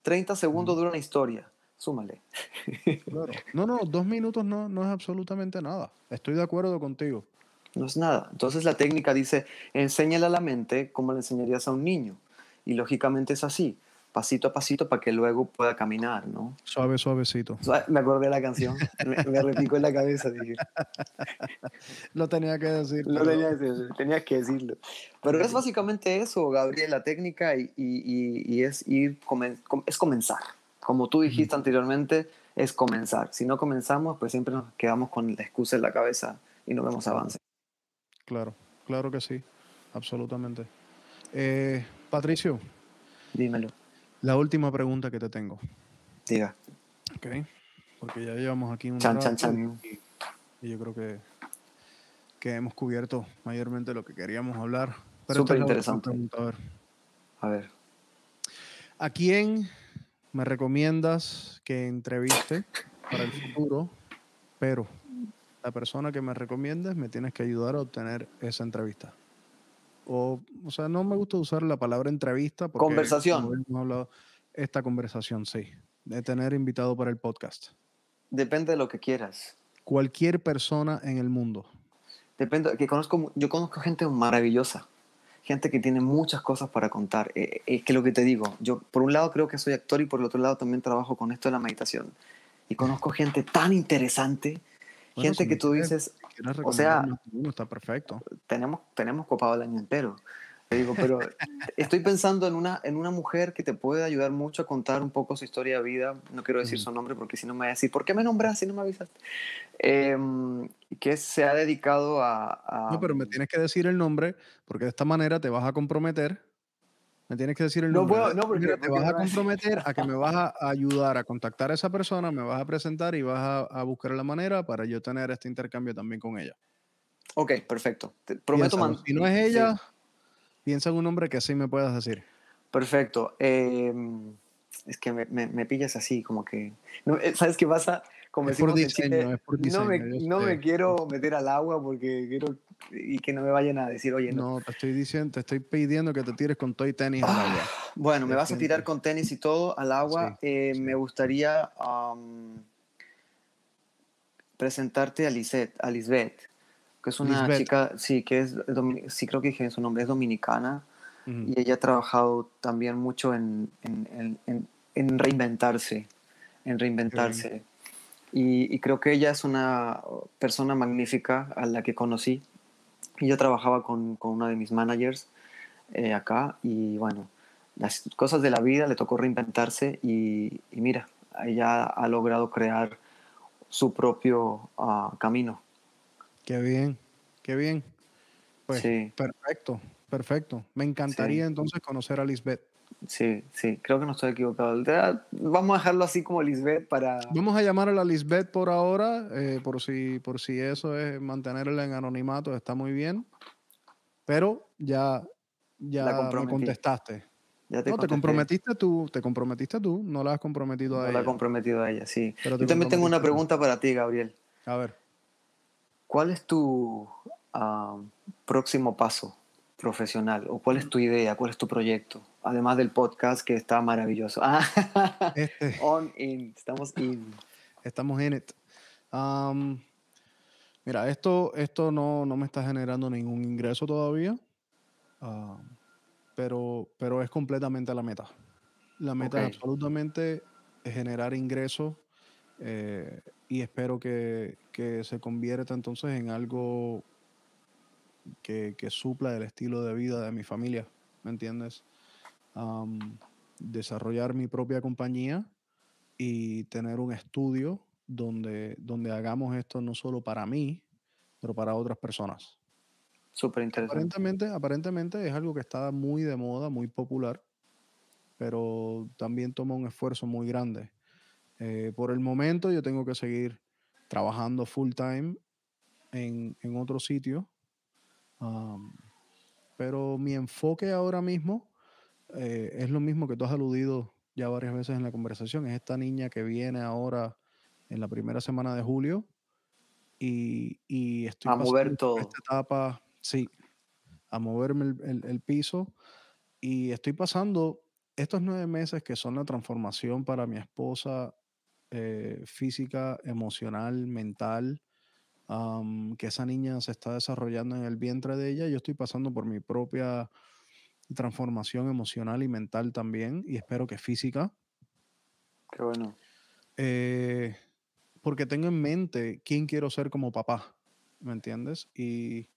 30 segundos dura una historia. Súmale. Claro. No, no, dos minutos no, no es absolutamente nada. Estoy de acuerdo contigo. No es nada. Entonces la técnica dice, enséñale a la mente como le enseñarías a un niño. Y lógicamente es así pasito a pasito para que luego pueda caminar, ¿no? Suave, suavecito. Me acordé de la canción, me, me repicó en la cabeza, dije. Lo tenía que decir. Lo tenía que decir, tenía que decirlo. Pero es básicamente eso, Gabriel, la técnica y, y, y es ir, es comenzar. Como tú dijiste anteriormente, es comenzar. Si no comenzamos, pues siempre nos quedamos con la excusa en la cabeza y no vemos avance. Claro, claro que sí, absolutamente. Eh, Patricio. Dímelo. La última pregunta que te tengo. Diga. Ok. Porque ya llevamos aquí un chan, chan, chan. Y, yo creo que, que hemos cubierto mayormente lo que queríamos hablar. Súper interesante. A ver. a ver. ¿A quién me recomiendas que entreviste para el futuro? Pero la persona que me recomiendes me tienes que ayudar a obtener esa entrevista o, o sea, no me gusta usar la palabra entrevista. Porque conversación. Hemos hablado, esta conversación, sí, de tener invitado para el podcast. Depende de lo que quieras. Cualquier persona en el mundo. Depende, que conozco, yo conozco gente maravillosa, gente que tiene muchas cosas para contar. Eh, es que lo que te digo, yo por un lado creo que soy actor y por el otro lado también trabajo con esto de la meditación. Y conozco gente tan interesante gente que tú dices, o sea, está perfecto. Tenemos, tenemos copado el año entero. Te digo, pero estoy pensando en una, en una mujer que te puede ayudar mucho a contar un poco su historia de vida. No quiero decir su nombre porque si no me va a decir, ¿por qué me nombras si no me avisaste? Em, que se ha dedicado a, a, No, pero me tienes que decir el nombre porque de esta manera te vas a comprometer me tienes que decir el nombre. No puedo, no, porque, te vas a comprometer a que me vas a ayudar a contactar a esa persona, me vas a presentar y vas a, buscar la manera para yo tener este intercambio también con ella. Ok, perfecto. Te prometo man Si no es ella, piensa en un nombre que sí me puedas decir. Perfecto. Em, es que me, me, pillas así, como que. Eh, ¿Sabes qué pasa? Como es, por diseño, es por diseño, no me, no me quiero meter al agua porque quiero y que no me vayan a decir, oye, no. te estoy diciendo, te estoy pidiendo que te tires con todo y tenis al agua. Ah, bueno, me vas a tirar con tenis y todo al agua. Eh, me gustaría presentarte a Lisette, a Lisbeth, que es una chica, sí, que es, sí creo que dije su nombre, es dominicana. Y ella ha trabajado también mucho en, en, en, en reinventarse, en reinventarse. Y, y, creo que ella es una persona magnífica a la que conocí y yo trabajaba con, con uno de mis managers eh, acá y bueno, las cosas de la vida le tocó reinventarse y, y mira, ella ha logrado crear su propio uh, camino. Qué bien, qué bien. Pues sí. perfecto, perfecto. Me encantaría sí. entonces conocer a Lisbeth. Sí, sí, creo que no estoy equivocado. Vamos a dejarlo así como Lisbeth para... Vamos a llamar a la Lisbeth por ahora, eh, por, si, por si eso es mantenerla en anonimato, está muy bien. Pero ya, ya me contestaste. Ya te no, te comprometiste tú, te comprometiste tú, no la has comprometido a ella. No la he comprometido a ella, sí. Pero Yo también tengo una pregunta para ti, Gabriel. A ver. ¿Cuál es tu uh, próximo paso? Profesional? ¿O cuál es tu idea? ¿Cuál es tu proyecto? Además del podcast que está maravilloso. este. On, in. Estamos in. Estamos in it. Um, mira, esto, esto no, no me está generando ningún ingreso todavía. Ah, pero, pero es completamente la meta. La meta es absolutamente generar ingresos eh, y espero que, que, se convierta entonces en algo que, que, supla el estilo de vida de mi familia, ¿me entiendes? desarrollar mi propia compañía y tener un estudio donde, donde hagamos esto no solo para mí, pero para otras personas. Súper interesante. Aparentemente, aparentemente es algo que está muy de moda, muy popular, pero también toma un esfuerzo muy grande. Eh, por el momento yo tengo que seguir trabajando full time en, en otro sitio, pero mi enfoque ahora mismo eh, es lo mismo que tú has aludido ya varias veces en la conversación, es esta niña que viene ahora en la primera semana de julio y, y estoy a mover todo. esta etapa, sí, a moverme el, el, piso y estoy pasando estos nueve meses que son la transformación para mi esposa eh, física, emocional, mental, que esa niña se está desarrollando en el vientre de ella. Yo estoy pasando por mi propia transformación emocional y mental también, y espero que física. Qué bueno. Eh, porque tengo en mente quién quiero ser como papá, ¿me entiendes? Y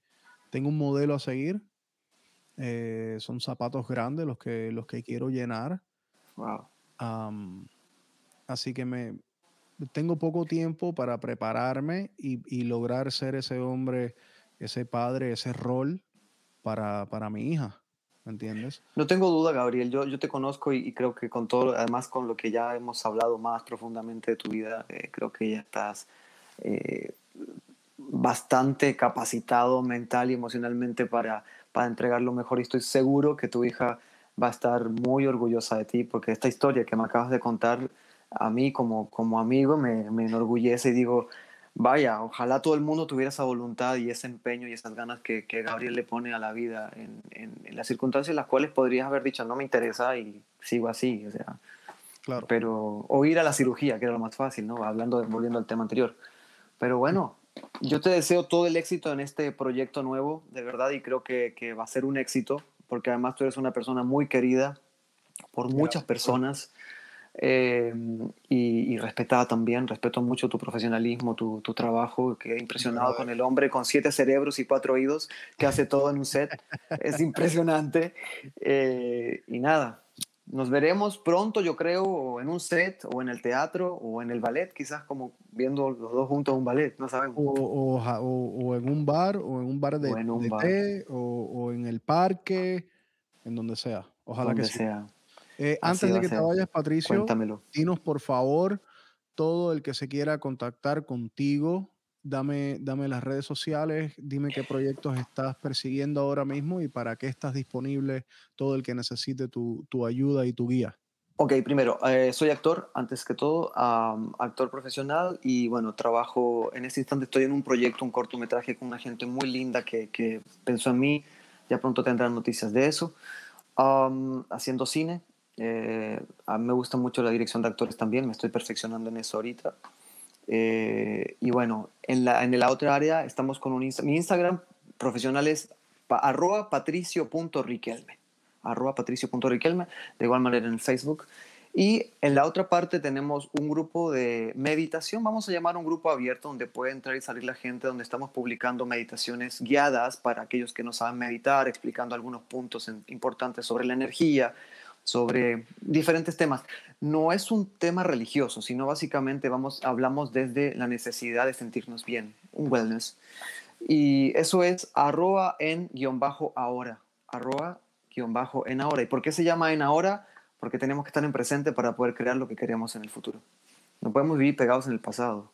tengo un modelo a seguir. Eh, son zapatos grandes los que, los que quiero llenar. Wow. así que me tengo poco tiempo para prepararme y, y, lograr ser ese hombre, ese padre, ese rol para, para mi hija entiendes? No tengo duda, Gabriel. Yo, yo te conozco y, creo que con todo, además con lo que ya hemos hablado más profundamente de tu vida, eh, creo que ya estás eh, bastante capacitado mental y emocionalmente para, para entregar mejor. Y estoy seguro que tu hija va a estar muy orgullosa de ti, porque esta historia que me acabas de contar a mí como, como amigo me, me enorgullece y digo, vaya, ojalá todo el mundo tuviera esa voluntad y ese empeño y esas ganas que, Gabriel le pone a la vida en, las circunstancias en las cuales podrías haber dicho, no me interesa y sigo así, o sea. Claro. Pero, o ir a la cirugía, que era lo más fácil, ¿no? Hablando, volviendo al tema anterior. Pero bueno, yo te deseo todo el éxito en este proyecto nuevo, de verdad, y creo que, va a ser un éxito, porque además tú eres una persona muy querida por muchas personas. Eh, y, respetada también, respeto mucho tu profesionalismo, tu, tu trabajo, quedé impresionado con el hombre con siete cerebros y cuatro oídos que hace todo en un set, es impresionante. Eh, y nada, nos veremos pronto, yo creo, en un set, o en el teatro, o en el ballet, quizás como viendo los dos juntos un ballet, no sabemos. O, o, en un bar, o en un bar de, té, o, en el parque, en donde sea. Ojalá que sea. Eh, antes de que te vayas, Patricio, dinos por favor todo el que se quiera contactar contigo. Dame, dame las redes sociales, dime qué proyectos estás persiguiendo ahora mismo y para qué estás disponible todo el que necesite tu, tu ayuda y tu guía. Ok, primero, eh, soy actor, antes que todo, actor profesional y bueno, trabajo, en este instante estoy en un proyecto, un cortometraje con una gente muy linda que, que pensó en mí, ya pronto tendrán noticias de eso, haciendo cine, eh, me gusta mucho la dirección de actores también, me estoy perfeccionando en eso ahorita. Eh, y bueno, en la, en la otra área estamos con un mi Instagram profesional es arroba patricio.riquelme, arroba patricio.riquelme, de igual manera en Facebook. Y en la otra parte tenemos un grupo de meditación, vamos a llamar un grupo abierto donde puede entrar y salir la gente, donde estamos publicando meditaciones guiadas para aquellos que no saben meditar, explicando algunos puntos importantes sobre la energía, sobre diferentes temas. No es un tema religioso, sino básicamente vamos, hablamos desde la necesidad de sentirnos bien, un wellness. Y eso es arroba en guion bajo ahora, arroba guion bajo en ahora. ¿Y por qué se llama en ahora? Porque tenemos que estar en presente para poder crear lo que queremos en el futuro. No podemos vivir pegados en el pasado.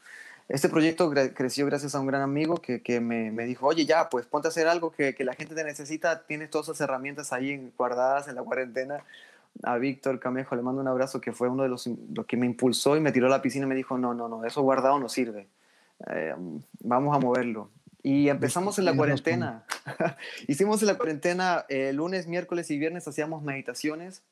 Este proyecto creció gracias a un gran amigo que, que me, me, dijo, oye, ya, pues ponte a hacer algo que, que la gente te necesita, tienes todas esas herramientas ahí guardadas en la cuarentena, a Víctor Camejo, le mando un abrazo, que fue uno de los, que me impulsó y me tiró a la piscina y me dijo, no, no, no, eso guardado no sirve, eh, vamos a moverlo. Y empezamos en la cuarentena. Hicimos en la cuarentena eh, lunes, miércoles y viernes, hacíamos meditaciones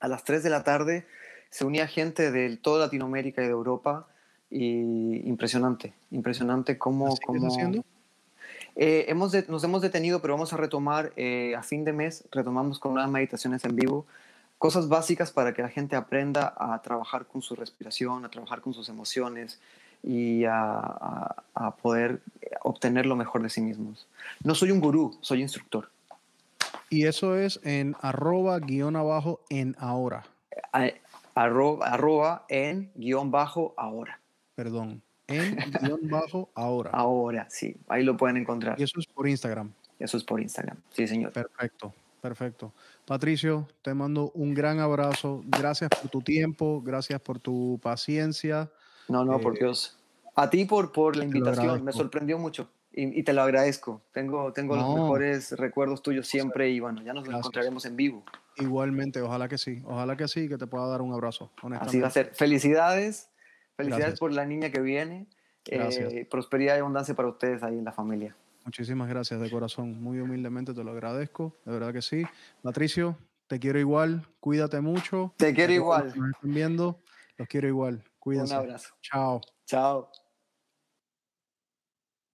a las 3 de la tarde. Se unía gente de toda Latinoamérica y de Europa. Y impresionante, impresionante cómo... cómo... Eh, hemos nos hemos detenido, pero vamos a retomar eh, a fin de mes, retomamos con unas meditaciones en vivo, cosas básicas para que la gente aprenda a trabajar con su respiración, a trabajar con sus emociones y a, a poder obtener lo mejor de sí mismos. No soy un gurú, soy instructor. Y eso es en arroba guion abajo en ahora. arroba, arroba en guion bajo ahora. Perdón, en guion bajo ahora. Ahora, sí, ahí lo pueden encontrar. Y eso es por Instagram. Eso es por Instagram, sí, señor. Perfecto, perfecto. Patricio, te mando un gran abrazo. Gracias por tu tiempo, gracias por tu paciencia. No, no, por eh, Dios. A ti por, por la invitación, me sorprendió mucho. Y, te lo agradezco. Tengo, tengo los mejores recuerdos tuyos siempre y bueno, ya nos encontraremos en vivo. Igualmente, ojalá que sí. Ojalá que sí, que te pueda dar un abrazo. Así va a ser. Felicidades. Felicidades por la niña que viene. Eh, prosperidad y abundancia para ustedes ahí en la familia. Muchísimas gracias de corazón. Muy humildemente te lo agradezco. De verdad que sí. Patricio, te quiero igual. Cuídate mucho. Te quiero igual. Están viendo. Los quiero igual. Cuídense. Un abrazo. Chao. Chao.